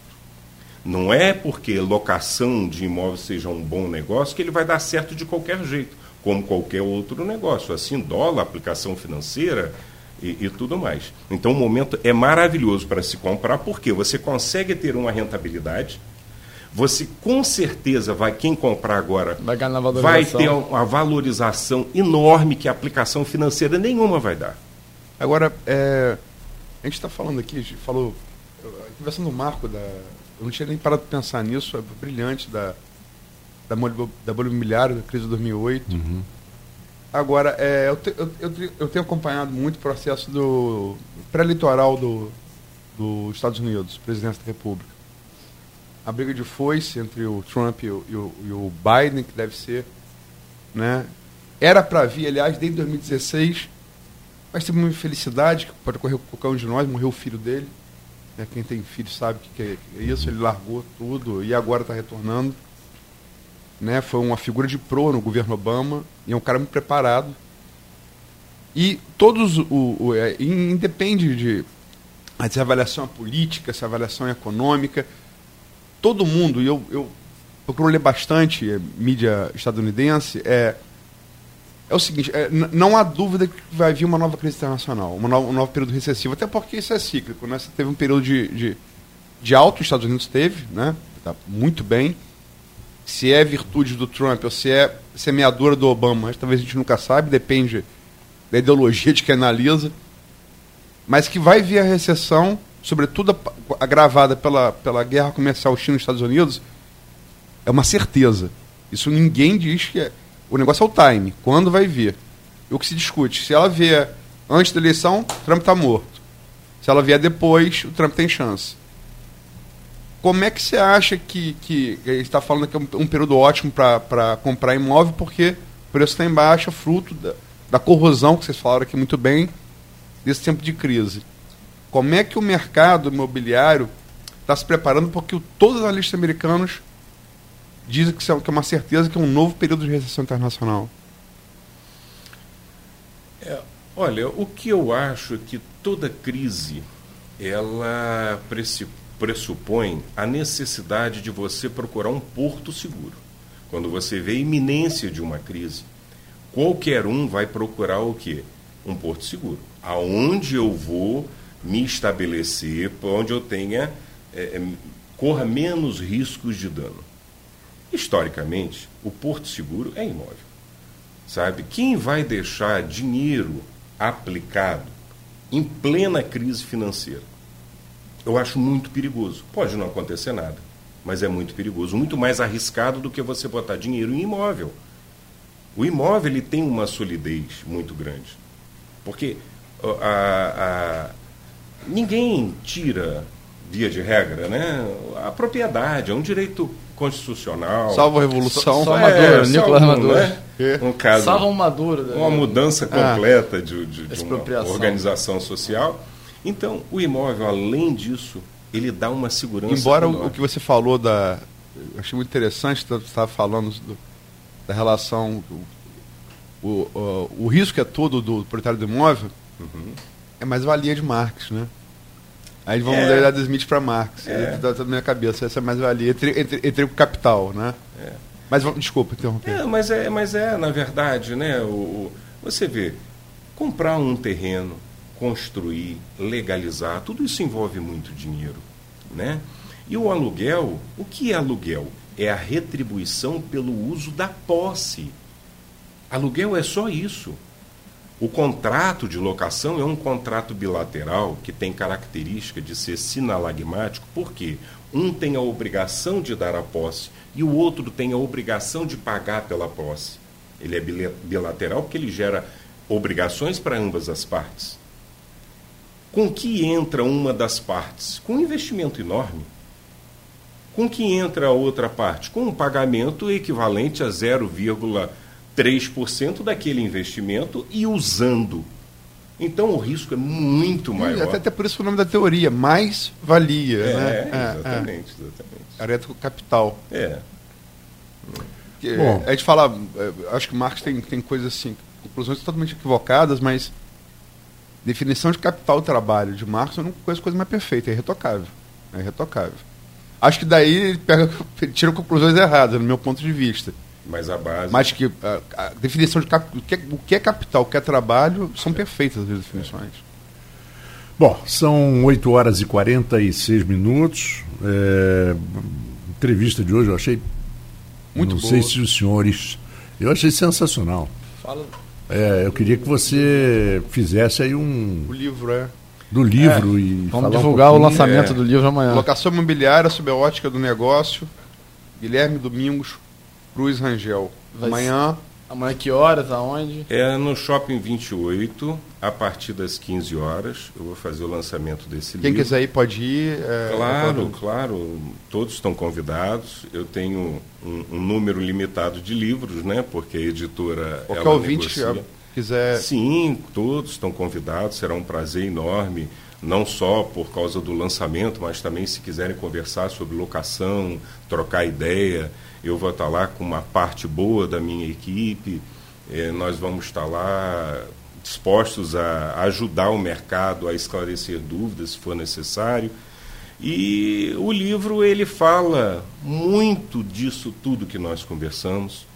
Não é porque locação de imóvel seja um bom negócio que ele vai dar certo de qualquer jeito, como qualquer outro negócio. Assim, dólar, aplicação financeira, e, e, tudo mais. Então o momento é maravilhoso para se comprar, porque você consegue ter uma rentabilidade, você com certeza vai, quem comprar agora, vai, vai ter uma valorização enorme que a aplicação financeira nenhuma vai dar. Agora, é, a gente está falando aqui, a gente falou, conversando no marco da. Eu não tinha nem parado de pensar nisso, é brilhante da, da, da bolha imobiliária, da crise de 2008. Uhum. Agora, é, eu, te, eu, eu, eu, tenho acompanhado muito o processo do pré-litoral do, dos Estados Unidos, presidência da República a briga de foice entre o Trump e o, e o, e o Biden, que deve ser. Né? Era para vir, aliás, desde 2016, mas teve uma infelicidade que pode ocorrer com qualquer um de nós, morreu o filho dele. Né? Quem tem filho sabe o que é isso, ele largou tudo e agora está retornando. Né? Foi uma figura de pro no governo Obama e é um cara muito preparado. E todos, o, o é, independe de se avaliação política, se avaliação econômica, todo mundo, e eu, eu procuro ler bastante é, mídia estadunidense, é, é o seguinte, é, não há dúvida que vai vir uma nova crise internacional, uma um novo período recessivo, até porque isso é cíclico, né? Você teve um período de, de, de alto, os Estados Unidos teve, né? Tá muito bem. Se é virtude do Trump ou se é semeadora do Obama, talvez a gente nunca sabe, depende da ideologia de quem analisa. Mas que vai vir a recessão sobretudo agravada pela, pela guerra comercial China e Estados Unidos, é uma certeza. Isso ninguém diz que é. O negócio é o time. Quando vai vir? O que se discute? Se ela vier antes da eleição, Trump está morto. Se ela vier depois, o Trump tem chance. Como é que você acha que, que gente está falando que é um, um período ótimo para comprar imóvel, porque o preço está em baixa, fruto da, da corrosão que vocês falaram aqui muito bem, desse tempo de crise. Como é que o mercado imobiliário está se preparando porque todos os analistas americanos dizem que é, que é uma certeza que é um novo período de recessão internacional? É, olha, o que eu acho é que toda crise ela pressupõe a necessidade de você procurar um porto seguro. Quando você vê a iminência de uma crise, qualquer um vai procurar o quê? Um porto seguro. Aonde eu vou me estabelecer, onde eu tenha é, é, corra menos riscos de dano. Historicamente, o porto seguro é imóvel. Sabe? Quem vai deixar dinheiro aplicado em plena crise financeira? Eu acho muito perigoso. Pode não acontecer nada, mas é muito perigoso, muito mais arriscado do que você botar dinheiro em imóvel. O imóvel ele tem uma solidez muito grande. Porque a, a, ninguém tira, via de regra, né, a propriedade, é um direito constitucional. Salvo a Revolução. Só é, Nicolas Maduro. Né? Um caso, Salvo Maduro. Né? Uma mudança ah. completa ah, de, de, de uma organização social. Então, o imóvel, além disso, ele dá uma segurança. Embora o, o, que você falou da. Eu achei muito interessante, você estava falando do, da relação. O, o, o, risco é todo do proprietário do imóvel, uhum. É mais valia de Marx, né? Aí vamos é. dar Smith para Marx. É. Está na minha cabeça, essa é mais valia entre, entre, entre o capital, né? É. Mas desculpa interromper. É, mas é, mas é na verdade, né? O, o, você vê, comprar um terreno, construir, legalizar, tudo isso envolve muito dinheiro, né? E o aluguel, o que é aluguel? É a retribuição pelo uso da posse. Aluguel é só isso. O contrato de locação é um contrato bilateral que tem característica de ser sinalagmático, porque um tem a obrigação de dar a posse e o outro tem a obrigação de pagar pela posse. Ele é bilateral porque ele gera obrigações para ambas as partes. Com que entra uma das partes? Com um investimento enorme. Com que entra a outra parte? Com um pagamento equivalente a 0,3% daquele investimento e usando. Então o risco é muito maior. até, até por isso o nome da teoria, mais valia. É, né? exatamente, é, exatamente. Arético capital. É. Bom. A gente fala, é, acho que Marx tem, tem coisas assim, conclusões totalmente equivocadas, mas definição de capital trabalho de Marx eu não conheço coisa mais perfeita, é irretocável. É irretocável. Acho que daí ele, pega, ele tira conclusões erradas, no meu ponto de vista. Mas a base. Mas que a, a definição de cap, o, que é, o que é capital, o que é trabalho, são é. perfeitas as definições. Bom, são 8 horas e 46 minutos. É, entrevista de hoje eu achei. Muito Não boa. sei se os senhores. Eu achei sensacional. Fala. É, eu queria que você fizesse aí um. O livro, é. Do livro é. e. Vamos divulgar um o lançamento é. do livro amanhã. Locação imobiliária sob a ótica do negócio. Guilherme Domingos Cruz Rangel. Vai amanhã. Amanhã que horas? Aonde? É no Shopping 28, a partir das 15 horas. Eu vou fazer o lançamento desse Quem livro. Quem quiser ir pode ir. É, claro, claro. Todos estão convidados. Eu tenho um, um, número limitado de livros, né? Porque a editora. Qualquer ouvinte negocia. quiser. Sim, todos estão convidados. Será um prazer enorme. Não só por causa do lançamento, mas também se quiserem conversar sobre locação, trocar ideia eu vou estar lá com uma parte boa da minha equipe, é, nós vamos estar lá dispostos a ajudar o mercado a esclarecer dúvidas se for necessário. E o livro ele fala muito disso tudo que nós conversamos.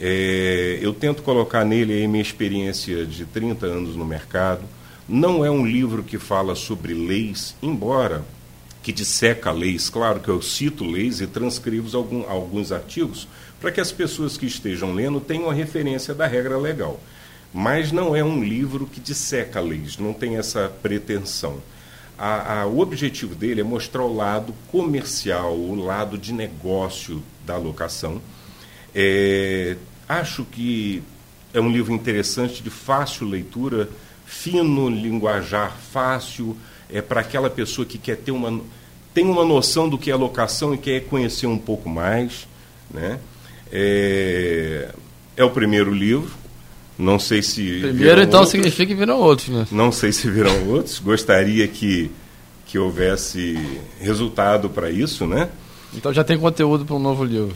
É, eu tento colocar nele a minha experiência de 30 anos no mercado. Não é um livro que fala sobre leis, embora que disseca leis. Claro que eu cito leis e transcrevo algum, alguns artigos para que as pessoas que estejam lendo tenham a referência da regra legal. Mas não é um livro que disseca leis, não tem essa pretensão. A, a, o objetivo dele é mostrar o lado comercial, o lado de negócio da locação. É, acho que é um livro interessante, de fácil leitura, fino linguajar, fácil, é para aquela pessoa que quer ter uma tem uma noção do que é locação e quer conhecer um pouco mais, né? É, é o primeiro livro. Não sei se. Primeiro, então, outros. significa que viram outros, né? Não sei se viram outros. Gostaria que, que houvesse resultado para isso, né? Então já tem conteúdo para um novo livro.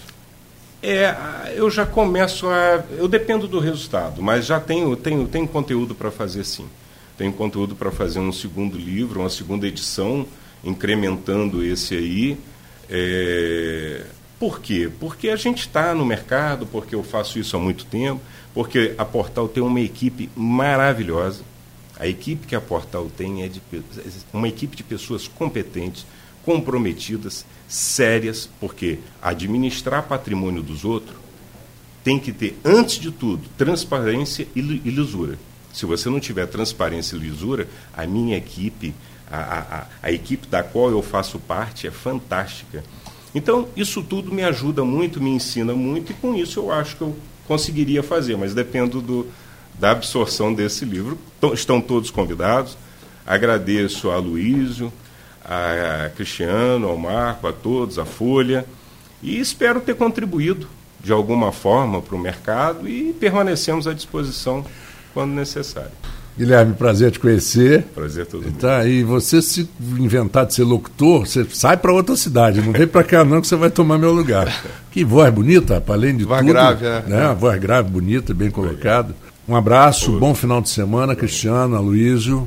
É, eu já começo a. Eu dependo do resultado, mas já tenho, tenho, tenho conteúdo para fazer sim. Tenho conteúdo para fazer um segundo livro, uma segunda edição, incrementando esse aí. É... Por quê? Porque a gente está no mercado, porque eu faço isso há muito tempo, porque a Portal tem uma equipe maravilhosa. A equipe que a Portal tem é de, uma equipe de pessoas competentes, comprometidas, sérias, porque administrar patrimônio dos outros tem que ter, antes de tudo, transparência e lisura. Se você não tiver transparência e lisura, a minha equipe, a, a, a equipe da qual eu faço parte, é fantástica. Então, isso tudo me ajuda muito, me ensina muito, e com isso eu acho que eu conseguiria fazer, mas dependo do, da absorção desse livro. Estão todos convidados. Agradeço a Luísio, a Cristiano, ao Marco, a todos, a Folha, e espero ter contribuído de alguma forma para o mercado e permanecemos à disposição quando necessário. Guilherme, prazer te conhecer. Prazer todo mundo. Tá, e você se inventar de ser locutor, você sai para outra cidade, não vem para cá não que você vai tomar meu lugar. que voz bonita, além de voz tudo. Grave, é. né? Voz grave, bonita, bem colocada. Um abraço, bom final de semana, Cristiano, Aloysio.